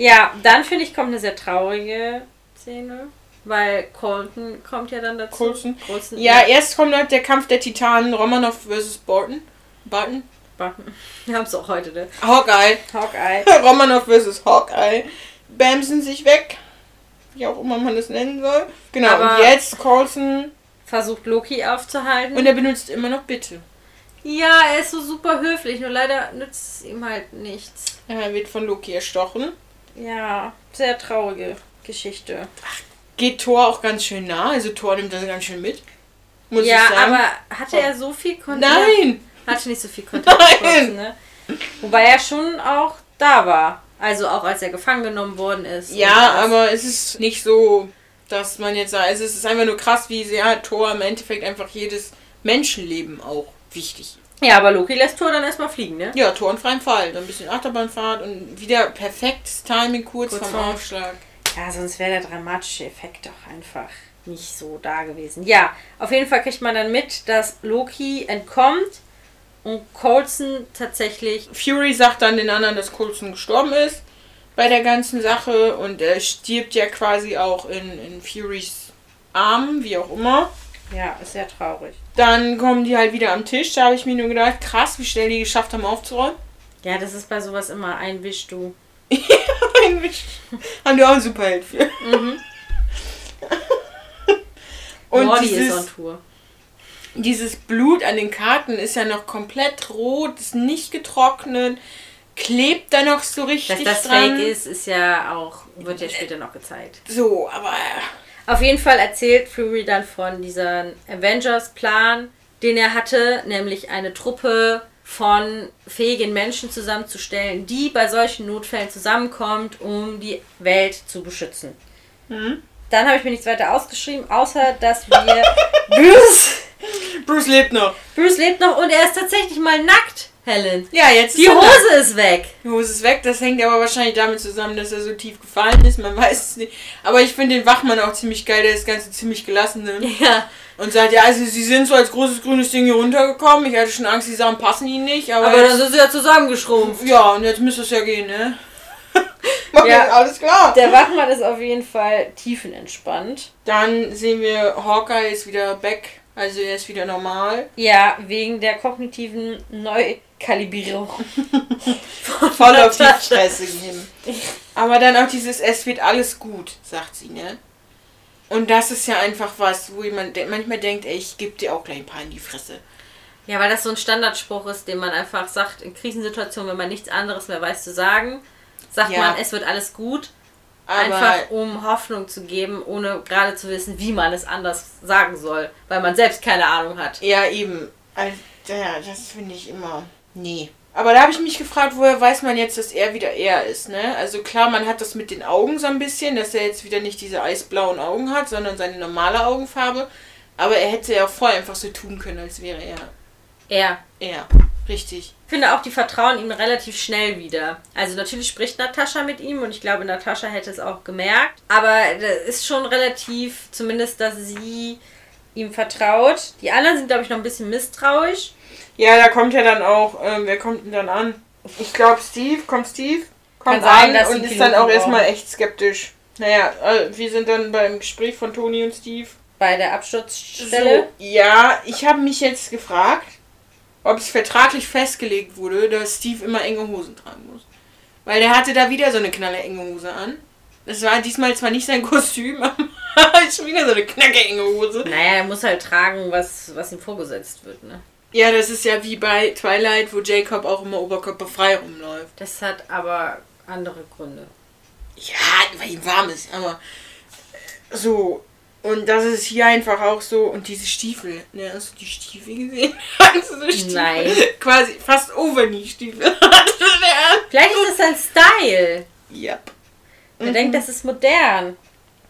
Ja, dann finde ich, kommt eine sehr traurige Szene. Weil Colton kommt ja dann dazu. Coulson? Coulson Ja, erst kommt halt der Kampf der Titanen, Romanov versus Borton. Barton? Barton. Wir haben es auch heute, ne? Hawkeye. Hawkeye. Romanov versus Hawkeye. Bamsen sich weg. Wie auch immer man das nennen soll. Genau, Aber- und jetzt Coulson. Versucht Loki aufzuhalten. Und er benutzt immer noch Bitte. ja, er ist so super höflich, nur leider nützt es ihm halt nichts. Er wird von Loki erstochen. Ja, sehr traurige Geschichte. Geht Thor auch ganz schön nah. Also Thor nimmt das ganz schön mit. Muss ja, ich sagen. aber hatte er so viel Kontakt? Nein! Hatte nicht so viel Kontakt. Nein! ne? Wobei er schon auch da war. Also auch als er gefangen genommen worden ist. Ja, aber es ist nicht so, dass man jetzt sagt, also es ist einfach nur krass, wie sehr Thor im Endeffekt einfach jedes Menschenleben auch wichtig ist. Ja, aber Loki lässt Thor dann erstmal fliegen, ne? Ja, Tor und freiem Fall. Dann ein bisschen Achterbahnfahrt und wieder perfektes Timing kurz, Kurz vorm vorm- Aufschlag. Ja, sonst wäre der dramatische Effekt doch einfach nicht so da gewesen. Ja, auf jeden Fall kriegt man dann mit, dass Loki entkommt und Coulson tatsächlich. Fury sagt dann den anderen, dass Coulson gestorben ist bei der ganzen Sache und er stirbt ja quasi auch in, in Furys Armen, wie auch immer. Ja, ist sehr traurig. Dann kommen die halt wieder am Tisch. Da habe ich mir nur gedacht, krass, wie schnell die geschafft haben aufzuräumen. Ja, das ist bei sowas immer ein Wisch, du. haben die auch einen Superheld für. Mhm. Und Morty ist dieses, on Tour. dieses Blut an den Karten ist ja noch komplett rot, ist nicht getrocknet, klebt da noch so richtig Dass das dran. fake ist, ist ja auch, wird ja später noch gezeigt. So, aber Auf jeden Fall erzählt Fury dann von diesem Avengers-Plan, den er hatte, nämlich eine Truppe von fähigen Menschen zusammenzustellen, die bei solchen Notfällen zusammenkommt, um die Welt zu beschützen. hm? Dann habe ich mir nichts weiter ausgeschrieben, außer dass wir Bruce, Bruce lebt noch. Bruce lebt noch und er ist tatsächlich mal nackt, Helen. Ja, jetzt Die ist. Hose ist weg. Die Hose ist weg. Das hängt aber wahrscheinlich damit zusammen, dass er so tief gefallen ist. Man weiß es nicht. Aber ich finde den Wachmann auch ziemlich geil. Der ist ganz ziemlich gelassen. Ne? Ja, Und sagt, ja, also sie sind so als großes grünes Ding hier runtergekommen. Ich hatte schon Angst, die Sachen passen ihnen nicht. Aber, aber dann sind sie ja zusammengeschrumpft. ja, und jetzt müsste es ja gehen, ne? Ja. alles klar. Der Wachmann ist auf jeden Fall tiefenentspannt. Dann sehen wir, Hawkeye ist wieder back. Also er ist wieder normal. Ja, wegen der kognitiven Neukalibrierung. Voll auf die Fresse gehen. Aber dann auch dieses, es wird alles gut, sagt sie, ne? Und das ist ja einfach was, wo jemand manchmal denkt, ey, ich geb dir auch gleich ein paar in die Fresse. Ja, weil das so ein Standardspruch ist, den man einfach sagt in Krisensituationen, wenn man nichts anderes mehr weiß zu sagen, sagt Ja. man, es wird alles gut. Aber einfach um Hoffnung zu geben, ohne gerade zu wissen, wie man es anders sagen soll, weil man selbst keine Ahnung hat. ja, eben. Also, ja, das finde ich immer. Nee. Aber da habe ich mich gefragt, woher weiß man jetzt, dass er wieder er ist, ne? Also klar, man hat das mit den Augen so ein bisschen, dass er jetzt wieder nicht diese eisblauen Augen hat, sondern seine normale Augenfarbe. Aber er hätte ja auch vorher einfach so tun können, als wäre er Er. er. Richtig. Ich finde auch, die vertrauen ihm relativ schnell wieder. Also natürlich spricht Natascha mit ihm und ich glaube, Natascha hätte es auch gemerkt. Aber das ist schon relativ, zumindest, dass sie ihm vertraut. Die anderen sind, glaube ich, noch ein bisschen misstrauisch. Ja, da kommt ja dann auch, ähm, wer kommt denn dann an? Ich glaube Steve, kommt Steve, kommt Kann sein, an dass und ist dann auch erstmal echt skeptisch. Naja, äh, wir sind dann beim Gespräch von Toni und Steve. Bei der Absturzstelle. So, ja, ich habe mich jetzt gefragt, ob es vertraglich festgelegt wurde, dass Steve immer enge Hosen tragen muss. Weil der hatte da wieder so eine knalle enge Hose an. Das war diesmal zwar nicht sein Kostüm, aber schon wieder so eine knacke enge Hose. Naja, er muss halt tragen, was, was ihm vorgesetzt wird, ne? Ja, das ist ja wie bei Twilight, wo Jacob auch immer oberkörperfrei rumläuft. Das hat aber andere Gründe. Ja, weil ihm warm ist, aber äh, so. Und das ist hier einfach auch so. Und diese Stiefel. Ne, hast du die Stiefel gesehen? Hast du so Stiefel? Nein. Quasi fast Overknee-Stiefel. Vielleicht ist das sein Style. yep. Er denkt, das ist modern.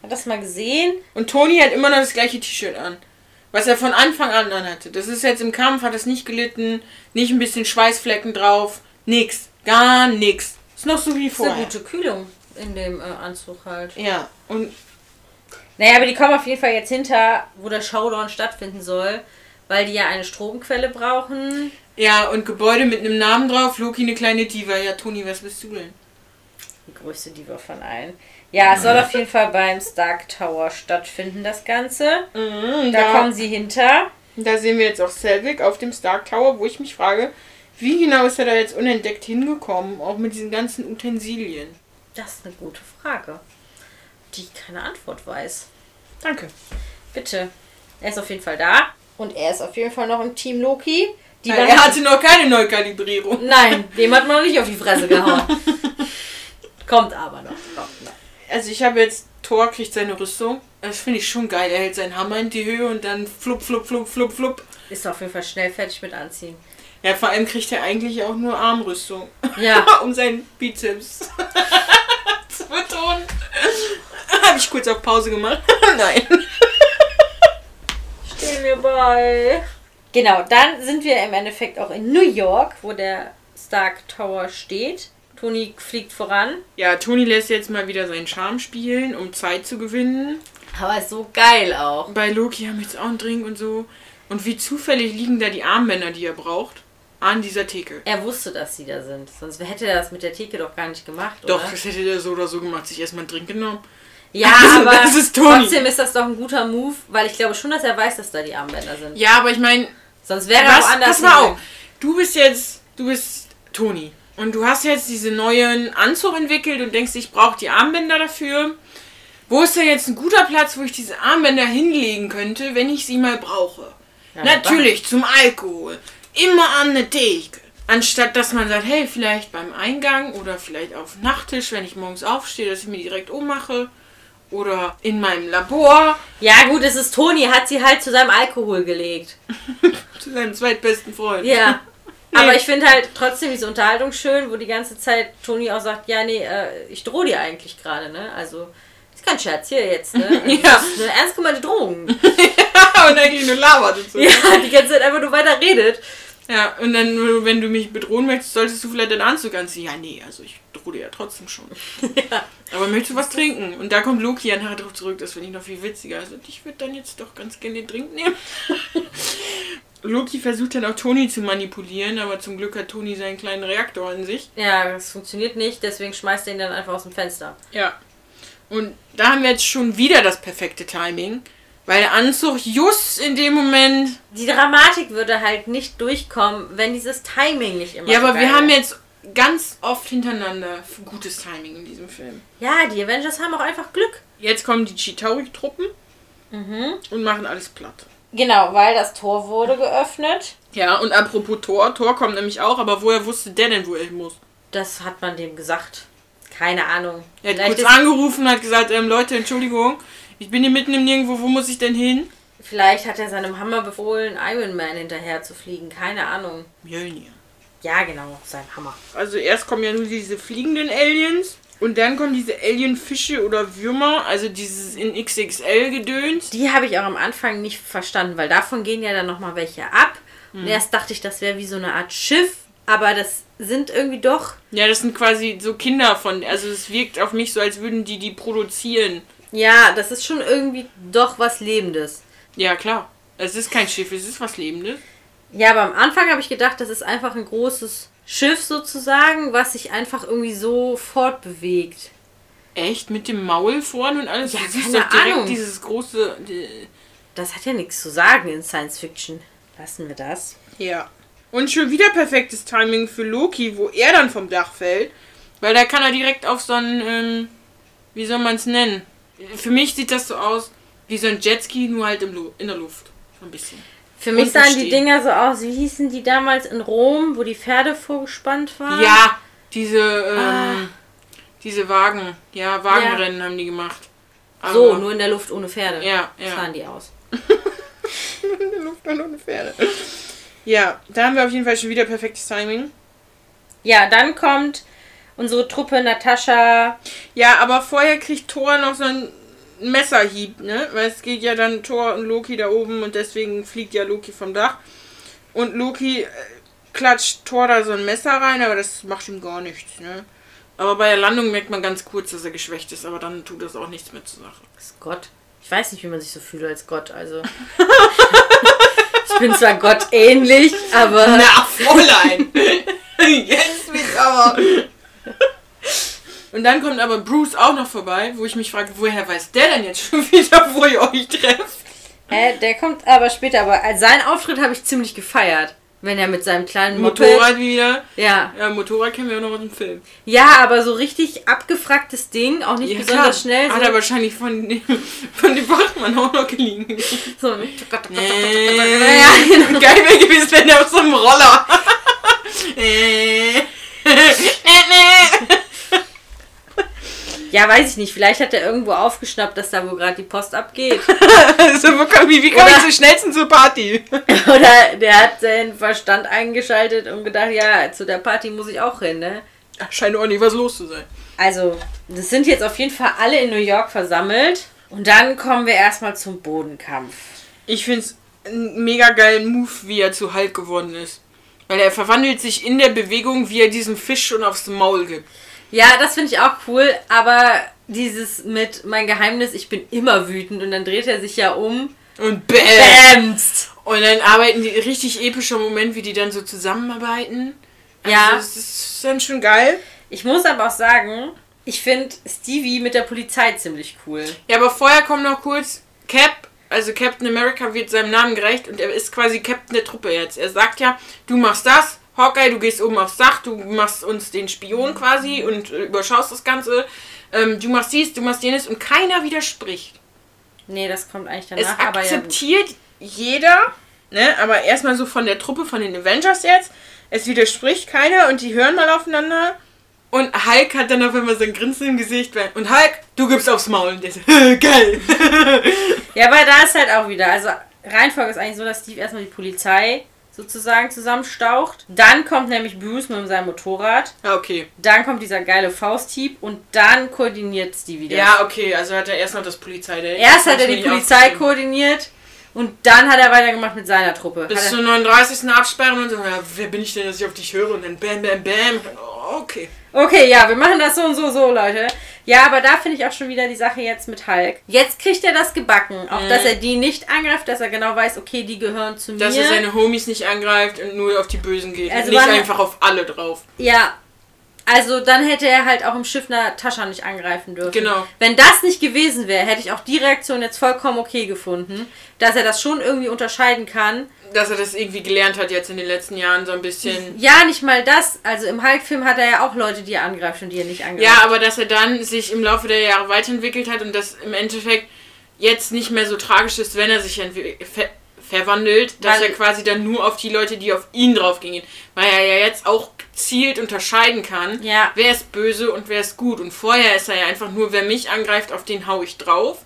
Hat das mal gesehen? Und Toni hat immer noch das gleiche T-Shirt an. Was er von Anfang an anhatte. Das ist jetzt im Kampf, hat es nicht gelitten. Nicht ein bisschen Schweißflecken drauf. Nix. Gar nix. Ist noch so wie Das ist eine vorher. gute Kühlung in dem äh, Anzug halt. Ja. Und Naja, aber die kommen auf jeden Fall jetzt hinter, wo der Showdown stattfinden soll, weil die ja eine Stromquelle brauchen. ja, und Gebäude mit einem Namen drauf. Loki eine kleine Diva. Ja, Toni, was bist du denn? Die größte Diva von allen. Ja, es soll auf jeden Fall beim Stark Tower stattfinden, das Ganze. Mhm, Da kommen sie hinter. Da sehen wir jetzt auch Selvig auf dem Stark Tower, wo ich mich frage, wie genau ist er da jetzt unentdeckt hingekommen, auch mit diesen ganzen Utensilien. Das ist eine gute Frage, die ich keine Antwort weiß. Danke. Bitte. Er ist auf jeden Fall da. Und er ist auf jeden Fall noch im Team Loki. Die waren- er hatte noch keine Neukalibrierung. Nein, dem hat man noch nicht auf die Fresse gehauen. Kommt aber noch. Kommt noch. Also ich habe jetzt, Thor kriegt seine Rüstung. Das finde ich schon geil. Er hält seinen Hammer in die Höhe und dann flupp, flupp, flupp, flupp, flupp. Ist auf jeden Fall schnell fertig mit anziehen. Ja, vor allem kriegt er eigentlich auch nur Armrüstung. Ja. um seinen Bizeps zu betonen. Habe ich kurz auf Pause gemacht? Nein. Stehen wir bei. Genau, dann sind wir im Endeffekt auch in New York, wo der Stark Tower steht. Tony fliegt voran. Ja, Toni lässt jetzt mal wieder seinen Charme spielen, um Zeit zu gewinnen. Aber ist so geil auch. Bei Loki haben wir jetzt auch einen Drink und so. Und wie zufällig liegen da die Armbänder, die er braucht, an dieser Theke. Er wusste, dass sie da sind. Sonst hätte er das mit der Theke doch gar nicht gemacht, Doch, oder? das hätte der so oder so gemacht, sich erstmal einen Drink genommen. Ja, Also, aber das ist trotzdem ist das doch ein guter Move, weil ich glaube schon, dass er weiß, dass da die Armbänder sind. Ja, aber ich meine, Sonst wäre er was, woanders. pass mal auf. Du bist jetzt, du bist Toni. Und du hast jetzt diesen neuen Anzug entwickelt und denkst, ich brauche die Armbänder dafür. Wo ist denn jetzt ein guter Platz, wo ich diese Armbänder hinlegen könnte, wenn ich sie mal brauche? Ja, Natürlich zum Alkohol. Immer an eine Theke. Anstatt dass man sagt, hey, vielleicht beim Eingang oder vielleicht auf dem Nachttisch, wenn ich morgens aufstehe, dass ich mir direkt ummache. Oder in meinem Labor Ja, gut, es ist Toni, hat sie halt zu seinem Alkohol gelegt. zu seinem zweitbesten Freund. Ja. Nee. Aber ich finde halt trotzdem diese Unterhaltung schön, wo die ganze Zeit Toni auch sagt, ja, nee, äh, ich drohe dir eigentlich gerade, ne? Also, ist kein Scherz hier jetzt, ne? Also, Ja. Das ist eine ernst gemeinte Drohung. und eigentlich nur labert und so. ja, die ganze Zeit einfach nur weiter redet. Ja, und dann, wenn du mich bedrohen möchtest, solltest du vielleicht deinen Anzug anziehen. Ja, nee, also ich drohe dir ja trotzdem schon. Ja. Aber möchtest du was trinken? Und da kommt Loki ja nachher drauf zurück, das finde ich noch viel witziger. Also ich würde dann jetzt doch ganz gerne den Drink nehmen. Loki versucht dann auch Toni zu manipulieren, aber zum Glück hat Toni seinen kleinen Reaktor in sich. Ja, das funktioniert nicht, deswegen schmeißt er ihn dann einfach aus dem Fenster. Ja. Und da haben wir jetzt schon wieder das perfekte Timing, weil der Anzug just in dem Moment Die Dramatik würde halt nicht durchkommen, wenn dieses Timing nicht immer Ja, aber wir haben jetzt ganz oft hintereinander gutes Timing in diesem Film. Ja, die Avengers haben auch einfach Glück. Jetzt kommen die Chitauri-Truppen Mhm. und machen alles platt. Genau, weil das Tor wurde geöffnet. Ja, und apropos Thor, Thor kommt nämlich auch, aber woher wusste der denn, wo er hin muss? Das hat man dem gesagt. Keine Ahnung. Er hat Vielleicht kurz angerufen und hat gesagt, ähm, Leute, Entschuldigung, ich bin hier mitten im Nirgendwo, wo muss ich denn hin? Vielleicht hat er seinem Hammer befohlen, Iron Man hinterher zu fliegen. Keine Ahnung. Mjölnir. Ja, genau, sein Hammer. Also erst kommen ja nur diese fliegenden Aliens und dann kommen diese Alienfische oder Würmer, also dieses in XXL gedöns. Die habe ich auch am Anfang nicht verstanden, weil davon gehen ja dann nochmal welche ab. Und erst dachte ich, das wäre wie so eine Art Schiff. Aber das sind irgendwie doch. Ja, das sind quasi so Kinder von, also es wirkt auf mich so, als würden die die produzieren. Ja, das ist schon irgendwie doch was Lebendes. Ja, klar. Es ist kein Schiff, es ist was Lebendes. Ja, aber am Anfang habe ich gedacht, das ist einfach ein großes Schiff sozusagen, was sich einfach irgendwie so fortbewegt. Echt? Mit dem Maul vorne und alles? Ja, du siehst keine doch direkt Ahnung. dieses große... Das hat ja nichts zu sagen in Science Fiction. Lassen wir das. Ja. Und schon wieder perfektes Timing für Loki, wo er dann vom Dach fällt. Weil da kann er direkt auf so einen, ähm, wie soll man es nennen? Für mich sieht das so aus wie so ein Jetski, nur halt im Lu in der Luft. So ein bisschen. Für mich sahen die. Dinger so aus, wie hießen die damals in Rom, wo die Pferde vorgespannt waren? Ja, diese, ähm, Ah. diese Wagen. Ja, Wagenrennen haben die gemacht. So, Aber- nur in der Luft ohne Pferde. Ja, ja. fahren die aus. in der Luft ohne Pferde. Ja, da haben wir auf jeden Fall schon wieder perfektes Timing. Ja, dann kommt unsere Truppe Natascha. Ja, aber vorher kriegt Thor noch so einen Messerhieb, ne? Weil es geht ja dann Thor und Loki da oben und deswegen fliegt ja Loki vom Dach. Und Loki äh, klatscht Thor da so ein Messer rein, aber das macht ihm gar nichts, ne? Aber bei der Landung merkt man ganz kurz, dass er geschwächt ist, aber dann tut das auch nichts mehr zur Sache. Ist Gott. Ich weiß nicht, wie man sich so fühlt als Gott. Also. ich bin zwar Gott ähnlich, aber. Na, Fräulein! Jetzt wird's aber. Und dann kommt aber Bruce auch noch vorbei, wo ich mich frage, woher weiß der denn jetzt schon wieder, wo ihr euch trefft? Äh, der kommt aber später, aber seinen Auftritt habe ich ziemlich gefeiert. Wenn er mit seinem kleinen Moped. Motorrad wieder. Ja. Ja, Motorrad kennen wir auch noch aus dem Film. Ja, aber so richtig abgefragtes Ding, auch nicht Ja, besonders klar. schnell. Hat So, er wahrscheinlich von dem, von dem Bachmann auch noch geliehen. so ein Nee. Ja, genau. Geil wäre gewesen, wenn er auf so einem Roller. Nee. Nee, ja, weiß ich nicht. Vielleicht hat er irgendwo aufgeschnappt, dass da wo gerade die Post abgeht. so, wie, wie komme ich so schnellsten zur Party? Oder der hat seinen Verstand eingeschaltet und gedacht, ja, zu der Party muss ich auch hin, ne? Scheint auch nicht was los zu sein. Also, das sind jetzt auf jeden Fall alle in New York versammelt. Und dann kommen wir erstmal zum Bodenkampf. Ich finde es einen mega geilen Move, wie er zu Hulk geworden ist. Weil er verwandelt sich in der Bewegung, wie er diesem Fisch schon aufs Maul gibt. Ja, das finde ich auch cool, aber dieses mit mein Geheimnis, ich bin immer wütend und dann dreht er sich ja um. Und bäm! Bämst! Und dann arbeiten die richtig epischer Moment, wie die dann so zusammenarbeiten. Also Ja. Das ist dann schon geil. Ich muss aber auch sagen, ich finde Stevie mit der Polizei ziemlich cool. Ja, aber vorher kommt noch kurz Cap, also Captain America wird seinem Namen gerecht und er ist quasi Captain der Truppe jetzt. Er sagt ja, du machst das, Hawkeye, du gehst oben aufs Dach, du machst uns den Spion quasi und äh, überschaust das Ganze. Ähm, du machst dies, du machst jenes und keiner widerspricht. Nee, das kommt eigentlich Es danach, aber ja. akzeptiert jeder, ne, aber erstmal so von der Truppe, von den Avengers jetzt. Es widerspricht keiner und die hören mal aufeinander. Und Hulk hat dann auf einmal so ein Grinsen im Gesicht. Und Hulk, du gibst aufs Maul. Und der so, geil. Ja, aber da ist halt auch wieder. Also Reihenfolge ist eigentlich so, dass Steve erstmal die Polizei sozusagen zusammenstaucht. Dann kommt nämlich Bruce mit seinem Motorrad. ja, okay. Dann kommt dieser geile Fausthieb und dann koordiniert Stevie das. Ja, okay, also hat er erst noch das Polizei. Der Erst hat er die Polizei koordiniert und dann hat er weitergemacht mit seiner Truppe. Bis zur 39. absperren und so, ja, wer bin ich denn, dass ich auf dich höre? Und dann bam, bam, bam. Okay. okay, ja, wir machen das so und so, so, Leute. Ja, aber da finde ich auch schon wieder die Sache jetzt mit Hulk. Jetzt kriegt er das gebacken. Auch, Mhm. dass er die nicht angreift, dass er genau weiß, okay, die gehören zu Dass mir. er seine Homies nicht angreift und nur auf die Bösen geht. Also und nicht einfach auf alle drauf. Ja. Also dann hätte er halt auch im Schiff Natascha nicht angreifen dürfen. Genau. Wenn das nicht gewesen wäre, hätte ich auch die Reaktion jetzt vollkommen okay gefunden, dass er das schon irgendwie unterscheiden kann. Dass er das irgendwie gelernt hat jetzt in den letzten Jahren so ein bisschen. Ja, nicht mal das. Also im Hulk-Film hat er ja auch Leute, die er angreift und die er nicht angreift. Ja, aber dass er dann sich im Laufe der Jahre weiterentwickelt hat und das im Endeffekt jetzt nicht mehr so tragisch ist, wenn er sich ver verwandelt, dass Weil- er quasi dann nur auf die Leute, die auf ihn draufgingen, weil er ja jetzt auch gezielt unterscheiden kann, Ja. wer ist böse und wer ist gut. Und vorher ist er ja einfach nur, wer mich angreift, auf den hau ich drauf.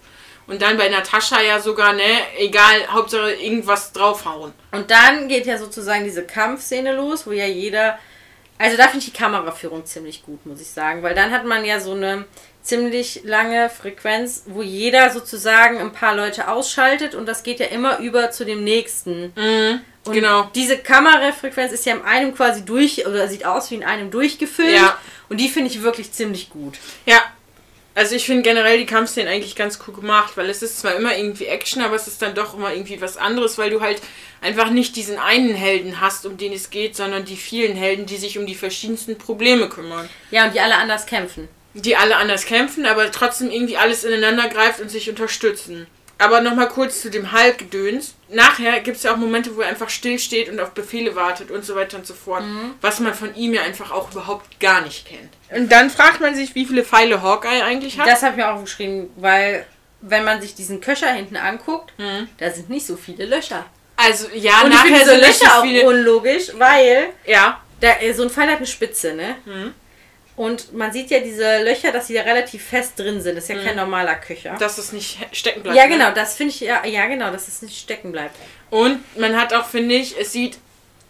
Und dann bei Natascha ja sogar, ne, egal, Hauptsache irgendwas draufhauen. Und dann geht ja sozusagen diese Kampfszene los, wo ja jeder. Also da finde ich die Kameraführung ziemlich gut, muss ich sagen. Weil dann hat man ja so eine ziemlich lange Frequenz, wo jeder sozusagen ein paar Leute ausschaltet und das geht ja immer über zu dem nächsten. Und genau. diese Kamerafrequenz ist ja in einem quasi durch, oder sieht aus wie in einem durchgefilmt. Ja. Und die finde ich wirklich ziemlich gut. Ja. Also ich finde generell die Kampfszenen eigentlich ganz cool gemacht, weil es ist zwar immer irgendwie Action, aber es ist dann doch immer irgendwie was anderes, weil du halt einfach nicht diesen einen Helden hast, um den es geht, sondern die vielen Helden, die sich um die verschiedensten Probleme kümmern. Ja, und die alle anders kämpfen. Die alle anders kämpfen, aber trotzdem irgendwie alles ineinander greift und sich unterstützen. Aber nochmal kurz zu dem Hulk-Gedöns. Nachher gibt es ja auch Momente, wo er einfach still steht und auf Befehle wartet und so weiter und so fort. Was man von ihm ja einfach auch überhaupt gar nicht kennt. Und dann fragt man sich, wie viele Pfeile Hawkeye eigentlich hat. Das habe ich mir auch geschrieben, weil wenn man sich diesen Köcher hinten anguckt, Mhm. da sind nicht so viele Löcher. Also ja, Und ich finde nachher diese sind nicht Löcher so auch viele. unlogisch, weil Ja. da, so ein Pfeil hat eine Spitze, ne? Mhm. Und man sieht ja diese Löcher, dass sie da relativ fest drin sind. Das ist ja Mhm. kein normaler Köcher. Dass es nicht stecken bleibt. ja, ne? genau, das finde ich ja, ja, genau, dass es nicht stecken bleibt. Und man hat auch, finde ich, es sieht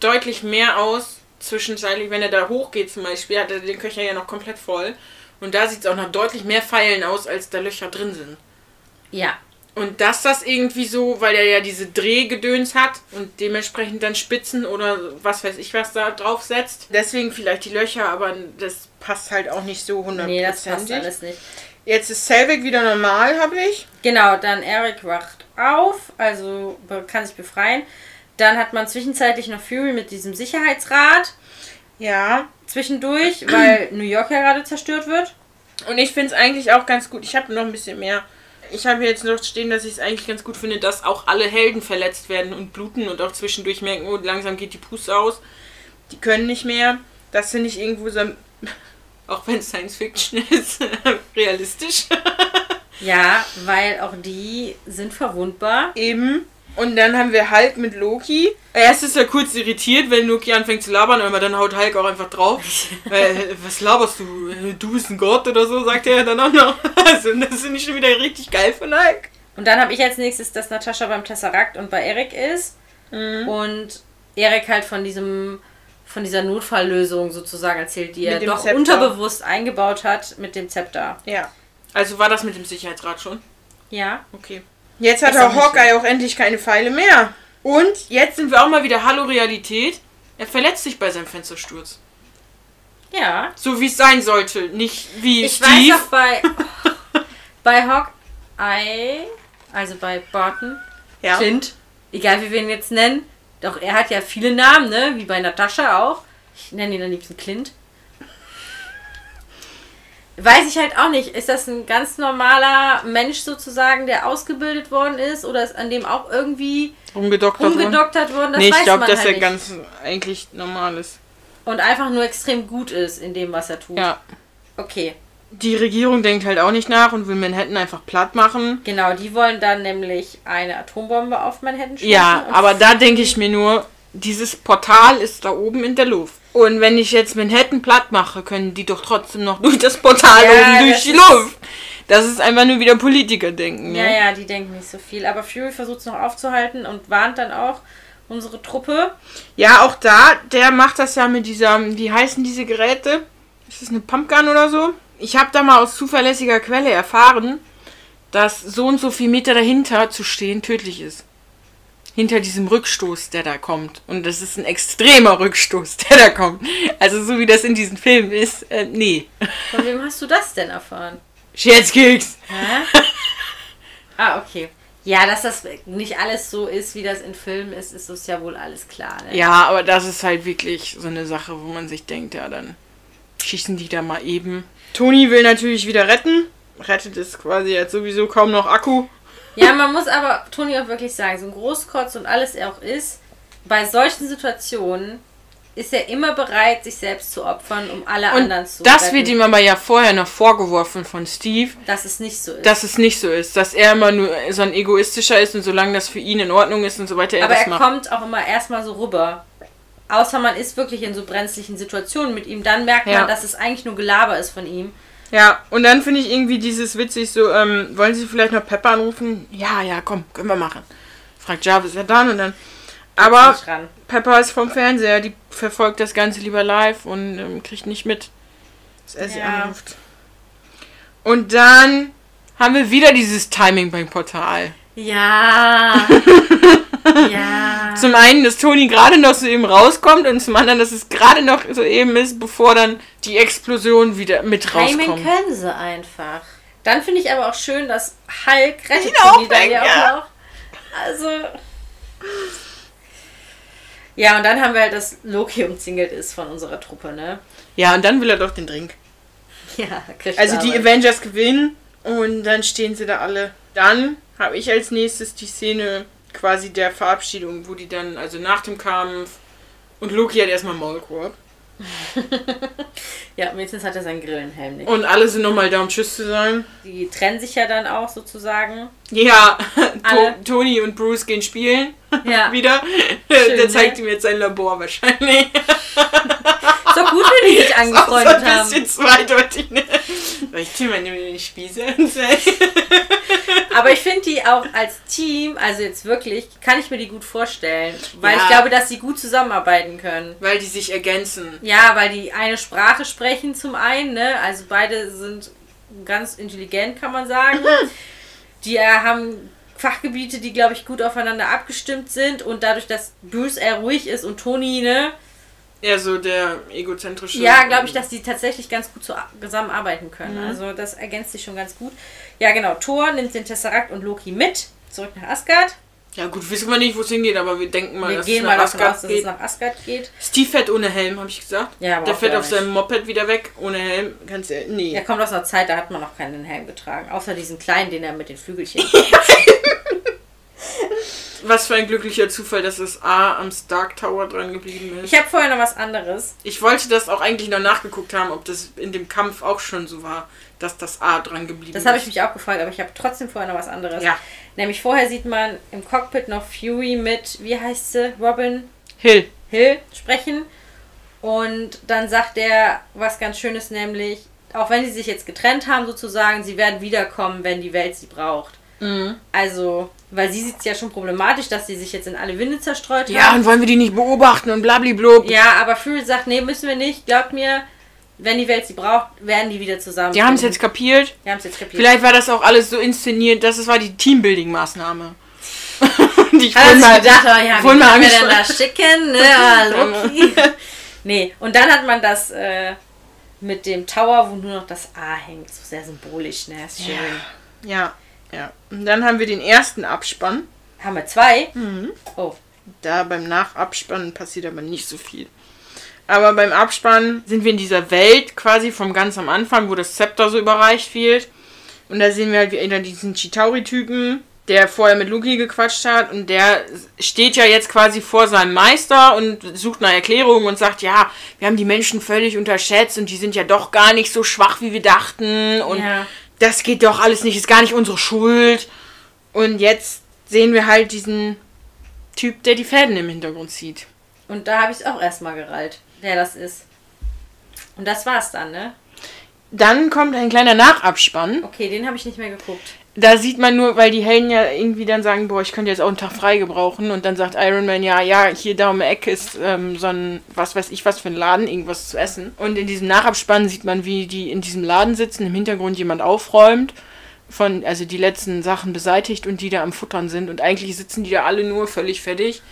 deutlich mehr aus zwischenzeitlich, wenn er da hochgeht zum Beispiel, hat er den Köcher ja noch komplett voll. Und da sieht es auch noch deutlich mehr Pfeilen aus, als da Löcher drin sind. Ja. Und dass das irgendwie so, weil er ja diese Drehgedöns hat und dementsprechend dann Spitzen oder was weiß ich was da drauf setzt. Deswegen vielleicht die Löcher, aber das passt halt auch nicht so hundertprozentig. Nee, das passt alles nicht. Jetzt ist Selvig wieder normal, habe ich. Genau, dann Eric wacht auf, also kann sich befreien. Dann hat man zwischenzeitlich noch Fury mit diesem Sicherheitsrad Ja. zwischendurch, weil New York ja gerade zerstört wird. Und ich finde es eigentlich auch ganz gut. Ich habe noch ein bisschen mehr. Ich habe jetzt noch stehen, dass ich es eigentlich ganz gut finde, dass auch alle Helden verletzt werden und bluten und auch zwischendurch merken, oh, langsam geht die Puste aus. Die können nicht mehr. Das finde ich irgendwo so, auch wenn es Science Fiction ist, realistisch. Ja, weil auch die sind verwundbar. Eben. Und dann haben wir Hulk mit Loki. Erst ist er kurz irritiert, wenn Loki anfängt zu labern, aber dann haut Hulk auch einfach drauf. äh, was laberst du? Du bist ein Gott oder so, sagt er dann auch noch. Also, das finde ich schon wieder richtig geil von Hulk. Und dann habe ich als nächstes, dass Natascha beim Tesseract und bei Eric ist. Mhm. Und Eric halt von diesem von dieser Notfalllösung sozusagen erzählt, die er doch Zepter. unterbewusst eingebaut hat mit dem Zepter. Ja. Also war das mit dem Sicherheitsrat schon? Ja. Okay. Jetzt hat nicht Hawkeye auch endlich keine Pfeile mehr. Und jetzt sind wir auch mal wieder Hallo Realität. Er verletzt sich bei seinem Fenstersturz. Ja. So wie es sein sollte. Nicht wie Ich Steve. weiß auch bei, bei Hawkeye, also bei Barton, ja. Clint, egal wie wir ihn jetzt nennen, doch er hat ja viele Namen, ne? Wie bei Natascha auch. Ich nenne ihn am liebsten Clint. Weiß ich halt auch nicht. Ist das ein ganz normaler Mensch sozusagen, der ausgebildet worden ist? Oder ist an dem auch irgendwie Rumgedoktert worden. umgedoktert worden? Das Nee, ich glaube, dass halt er nicht. ganz eigentlich normal ist. Und einfach nur extrem gut ist in dem, was er tut. Ja. Okay. Die Regierung denkt halt auch nicht nach und will Manhattan einfach platt machen. Genau, die wollen dann nämlich eine Atombombe auf Manhattan schießen. Ja, aber da denke ich mir nur, dieses Portal ist da oben in der Luft. Und wenn ich jetzt Manhattan platt mache, können die doch trotzdem noch durch das Portal Ja, oben durch das die ist- Luft. Das ist einfach nur wieder Politiker-Denken. Ja, ne? ja, die denken nicht so viel. Aber Fury versucht es noch aufzuhalten und warnt dann auch unsere Truppe. Ja, auch da, der macht das ja mit dieser, wie heißen diese Geräte? Ist das eine Pumpgun oder so? Ich habe da mal aus zuverlässiger Quelle erfahren, dass so und so viel Meter dahinter zu stehen tödlich ist. Hinter diesem Rückstoß, der da kommt. Und das ist ein extremer Rückstoß, der da kommt. Also so wie das in diesem Film ist, äh, nee. Von wem hast du das denn erfahren? Scherzkeks! Hä? ah, okay. Ja, dass das nicht alles so ist, wie das in Filmen ist, ist uns ja wohl alles klar. Ne? Ja, aber das ist halt wirklich so eine Sache, wo man sich denkt, ja, dann schießen die da mal eben. Toni will natürlich wieder retten. Rettet es quasi jetzt sowieso kaum noch Akku. Ja, man muss aber Toni auch wirklich sagen, so ein Großkotz und alles er auch ist, bei solchen Situationen ist er immer bereit, sich selbst zu opfern, um alle Und anderen zu das retten. wird ihm aber ja vorher noch vorgeworfen von Steve, dass es nicht so ist. dass es nicht so ist, dass er immer nur so ein egoistischer ist und solange das für ihn in Ordnung ist und so weiter, er aber das er macht. kommt auch immer erstmal so rüber. Außer man ist wirklich in so brenzlichen Situationen mit ihm, dann merkt Ja. man, dass es eigentlich nur Gelaber ist von ihm. Ja, und dann finde ich irgendwie dieses witzig so, ähm, wollen Sie vielleicht noch Pepper anrufen? Ja, ja, komm, können wir machen. Fragt Jarvis ja dann und dann. Aber. Pepper ist vom Fernseher, die verfolgt das Ganze lieber live und ähm, kriegt nicht mit, dass er sie Ja. anruft. Und dann haben wir wieder dieses Timing beim Portal. Ja. ja. Zum einen, dass Toni gerade noch so eben rauskommt und zum anderen, dass es gerade noch so eben ist, bevor dann die Explosion wieder mit rauskommt. können sie einfach. Dann finde ich aber auch schön, dass Hulk rettet Ihn auch dann ja auch noch. Also. Ja, und dann haben wir halt, dass Loki umzingelt ist von unserer Truppe, ne? Ja, und dann will er doch den Drink. Ja, kriegt Also die. Avengers gewinnen und dann stehen sie da alle. Dann habe ich als nächstes die Szene quasi der Verabschiedung, wo die dann, also nach dem Kampf und Loki hat erstmal Maulkorb. Ja, wenigstens hat er seinen Grillenhelm nicht. Und alle sind nochmal da, um Tschüss zu sagen. Die trennen sich ja dann auch sozusagen. Ja, Toni und Bruce gehen spielen. Ja. Wieder. Schön, Der zeigt ne? ihm jetzt sein Labor wahrscheinlich. Ist doch gut, wenn die sich Auch so angefreundet ein haben. bisschen zweideutig, ne? Soll ich mal den Spieße Aber ich finde die auch als Team, also jetzt wirklich, kann ich mir die gut vorstellen. Weil Ja. ich glaube, dass sie gut zusammenarbeiten können. Weil die sich ergänzen. Ja, weil die eine Sprache sprechen zum einen, ne? Also beide sind ganz intelligent, kann man sagen. Die äh, haben Fachgebiete, die, glaube ich, gut aufeinander abgestimmt sind. Und dadurch, dass Bruce eher ruhig ist und Toni, ne? Eher so der egozentrische. Ja, glaube ich, dass die tatsächlich ganz gut zu, zusammenarbeiten können. Mhm. Also das ergänzt sich schon ganz gut. Ja, genau. Thor nimmt den Tesseract und Loki mit. Zurück nach Asgard. Ja, gut, wissen wir nicht, wo es hingeht, aber wir denken mal, Wir dass es mal nach aus, Asgard dass es geht. nach Asgard geht. Steve fährt ohne Helm, habe ich gesagt. Ja, aber Der fährt auf seinem Moped wieder weg, ohne Helm. Kannst du. Nee. Er kommt aus einer Zeit, da hat man noch keinen Helm getragen. Außer diesen kleinen, den er mit den Flügelchen. Was für ein glücklicher Zufall, dass das A am Stark Tower dran geblieben ist. Ich habe vorher noch was anderes. Ich wollte das auch eigentlich noch nachgeguckt haben, ob das in dem Kampf auch schon so war, dass das A dran geblieben Das ist. habe ich mich auch gefragt, aber ich habe trotzdem vorher noch was anderes. Ja. Nämlich vorher sieht man im Cockpit noch Fury mit, wie heißt sie, Robin Hill. Hill sprechen. Und dann sagt er was ganz Schönes, nämlich, auch wenn sie sich jetzt getrennt haben sozusagen, sie werden wiederkommen, wenn die Welt sie braucht. Mhm. Also, weil sie sieht es ja schon problematisch, dass sie sich jetzt in alle Winde zerstreut Ja, haben. und wollen wir die nicht beobachten und blablablub. Ja, aber Fury sagt, nee, müssen wir nicht. Glaubt mir, wenn die Welt sie braucht, werden die wieder zusammen. Die haben es jetzt kapiert. Die haben es jetzt kapiert. Vielleicht war das auch alles so inszeniert, dass es war die Teambuilding-Maßnahme. die ich Hat sich mal- gedacht, oh ja, wie mal wir denn da schicken? Ne? Ah, Loki. nee, und dann hat man das äh, mit dem Tower, wo nur noch das A hängt. So sehr symbolisch, ne? Ist schön. Ja, ja. Und dann haben wir den ersten Abspann. Haben wir zwei? Mhm. Oh, Da beim Nachabspannen passiert aber nicht so viel. Aber beim Abspann sind wir in dieser Welt quasi vom ganz am Anfang, wo das Zepter so überreicht wird. Und da sehen wir halt wieder diesen Chitauri-Typen, der vorher mit Luki gequatscht hat. Und der steht ja jetzt quasi vor seinem Meister und sucht nach Erklärung und sagt, ja, wir haben die Menschen völlig unterschätzt und die sind ja doch gar nicht so schwach, wie wir dachten. Und Ja. Das geht doch alles nicht, ist gar nicht unsere Schuld. Und jetzt sehen wir halt diesen Typ, der die Fäden im Hintergrund zieht. und da habe ich es auch erstmal gerallt, wer das ist. Und das war's dann, ne? Dann kommt ein kleiner Nachabspann. Okay, den habe ich nicht mehr geguckt. Da sieht man nur, weil die Helden ja irgendwie dann sagen, boah, ich könnte jetzt auch einen Tag frei gebrauchen. Und dann sagt Iron Man, ja, ja, hier da um die Ecke ist ähm, so ein, was weiß ich, was für ein Laden, irgendwas zu essen. Und in diesem Nachabspann sieht man, wie die in diesem Laden sitzen, im Hintergrund jemand aufräumt. Von, also die letzten Sachen beseitigt und die da am Futtern sind. Und eigentlich sitzen die da alle nur völlig fertig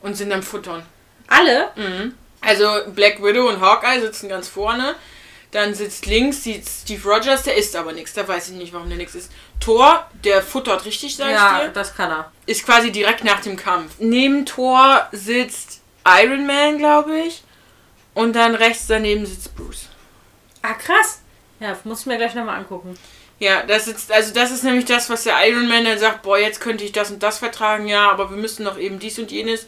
und sind am Futtern. Alle? Also Black Widow und Hawkeye sitzen ganz vorne. Dann sitzt links Steve Rogers, der isst aber nichts. Da weiß ich nicht, warum der nichts isst. Thor, der futtert richtig, sag ich Ja, dir. das kann er. Ist quasi direkt nach dem Kampf. Neben Thor sitzt Iron Man, glaube ich. Und dann rechts daneben sitzt Bruce. Ah, krass. Ja, muss ich mir gleich nochmal angucken. Ja, das ist, also das ist nämlich das, was der Iron Man dann sagt, boah, jetzt könnte ich das und das vertragen, ja, aber wir müssen noch eben dies und jenes,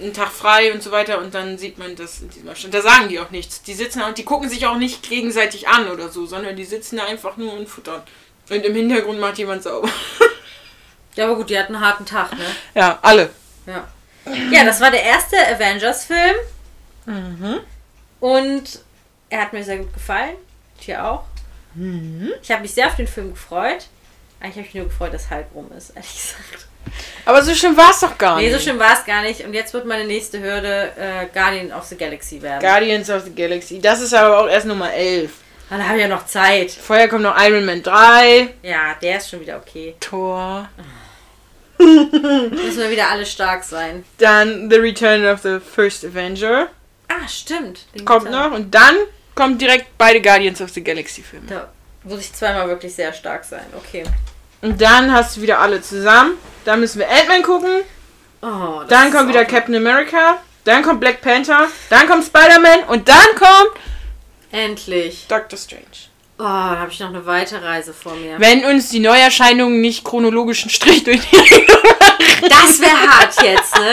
einen Tag frei und so weiter und dann sieht man das in diesem Abstand. Da sagen die auch nichts. Die sitzen und die gucken sich auch nicht gegenseitig an oder so, sondern die sitzen da einfach nur und futtern. Und im Hintergrund macht jemand sauber. Ja, aber gut, die hatten einen harten Tag, ne? Ja, alle. Ja. Ja, das war der erste Avengers-Film. Und er hat mir sehr gut gefallen. Dir auch. Ich habe mich sehr auf den Film gefreut. Eigentlich habe ich mich nur gefreut, dass Hulk rum ist, ehrlich gesagt. Aber so schlimm war es doch gar Nee, nicht. so schlimm war es gar nicht. Und jetzt wird meine nächste Hürde äh, Guardian of the Galaxy werden. Guardians of the Galaxy. Das ist aber auch erst Nummer 11. Dann habe ich ja noch Zeit. Vorher kommt noch Iron Man 3. Ja, der ist schon wieder okay. Thor. Müssen wir wieder alle stark sein. Dann The Return of the First Avenger. Ah, stimmt. Den Kommt noch. Und dann kommt direkt beide Guardians of the Galaxy Filme. Da muss ich zweimal wirklich sehr stark sein. Okay. Und dann hast du wieder alle zusammen. Dann müssen wir Ant-Man gucken. Oh, das Dann kommt wieder Captain America. Dann kommt Black Panther. Dann kommt Spider-Man. Und dann kommt Endlich. Doctor Strange. Oh, da habe ich noch eine weite Reise vor mir. Wenn uns die Neuerscheinungen nicht chronologischen Strich durch die Das wäre hart jetzt, ne?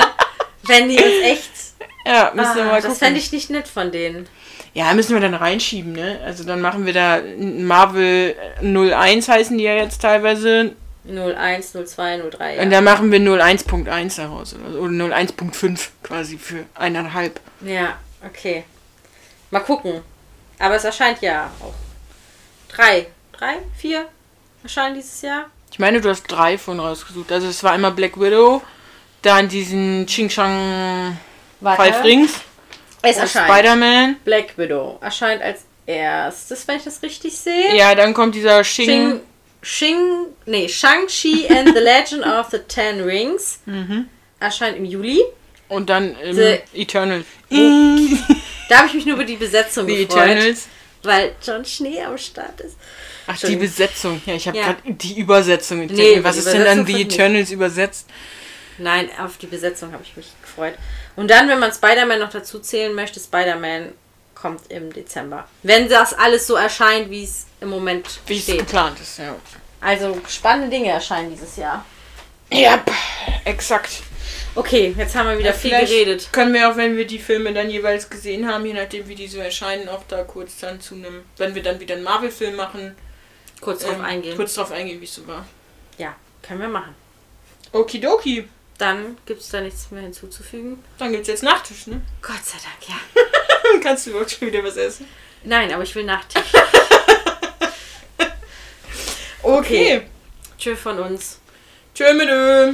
Wenn die uns echt. Ja, müssen wir Ah, mal das gucken. fände ich nicht nett von denen. Ja, müssen wir dann reinschieben, ne? Also dann machen wir da Marvel 01 heißen die ja jetzt teilweise. 01, 02, 03. Ja. Und dann machen wir 01.1 daraus. Oder, oder 01.5 quasi für eineinhalb. ja, okay. Mal gucken. Aber es erscheint ja auch. Drei. Drei? Vier? Erscheinen dieses Jahr? Ich meine, du hast drei von rausgesucht. Also es war einmal Black Widow, dann diesen Ching Chang Five Rings Es und erscheint. Spider-Man. Black Widow erscheint als erstes, wenn ich das richtig sehe. Ja, dann kommt dieser Shing. Shing, Shing, nee, Shang-Chi and the Legend of the Ten Rings Mhm. erscheint im Juli. Und dann im The- Eternals. Da habe ich mich nur über die Besetzung Die gefreut, Eternals. weil John Schnee am Start ist. Ach, die. Besetzung. Ja, ich habe Ja. gerade die Übersetzung. Nee, was die ist denn Übersetzung an The ich nicht. Eternals übersetzt? Nein, auf die Besetzung habe ich mich gefreut. Und dann, wenn man Spider-Man noch dazu zählen möchte, Spider-Man kommt im Dezember. Wenn das alles so erscheint, wie es im Moment Wie es steht. geplant ist, ja. Also spannende Dinge erscheinen dieses Jahr. Ja, exakt. Okay, jetzt haben wir wieder viel Vielleicht geredet. Können wir auch, wenn wir die Filme dann jeweils gesehen haben, je nachdem wie die so erscheinen, auch da kurz dann zu einem, wenn wir dann wieder einen Marvel-Film machen, Kurz drauf ähm, eingehen. kurz drauf eingehen, wie es so war. Ja, können wir machen. Okidoki. Dann gibt es da nichts mehr hinzuzufügen. Dann gibt's jetzt Nachtisch, ne? Gott sei Dank, ja. Kannst du überhaupt schon wieder was essen? Nein, aber ich will Nachtisch. Okay. Tschö von uns. Tschö mit Ö.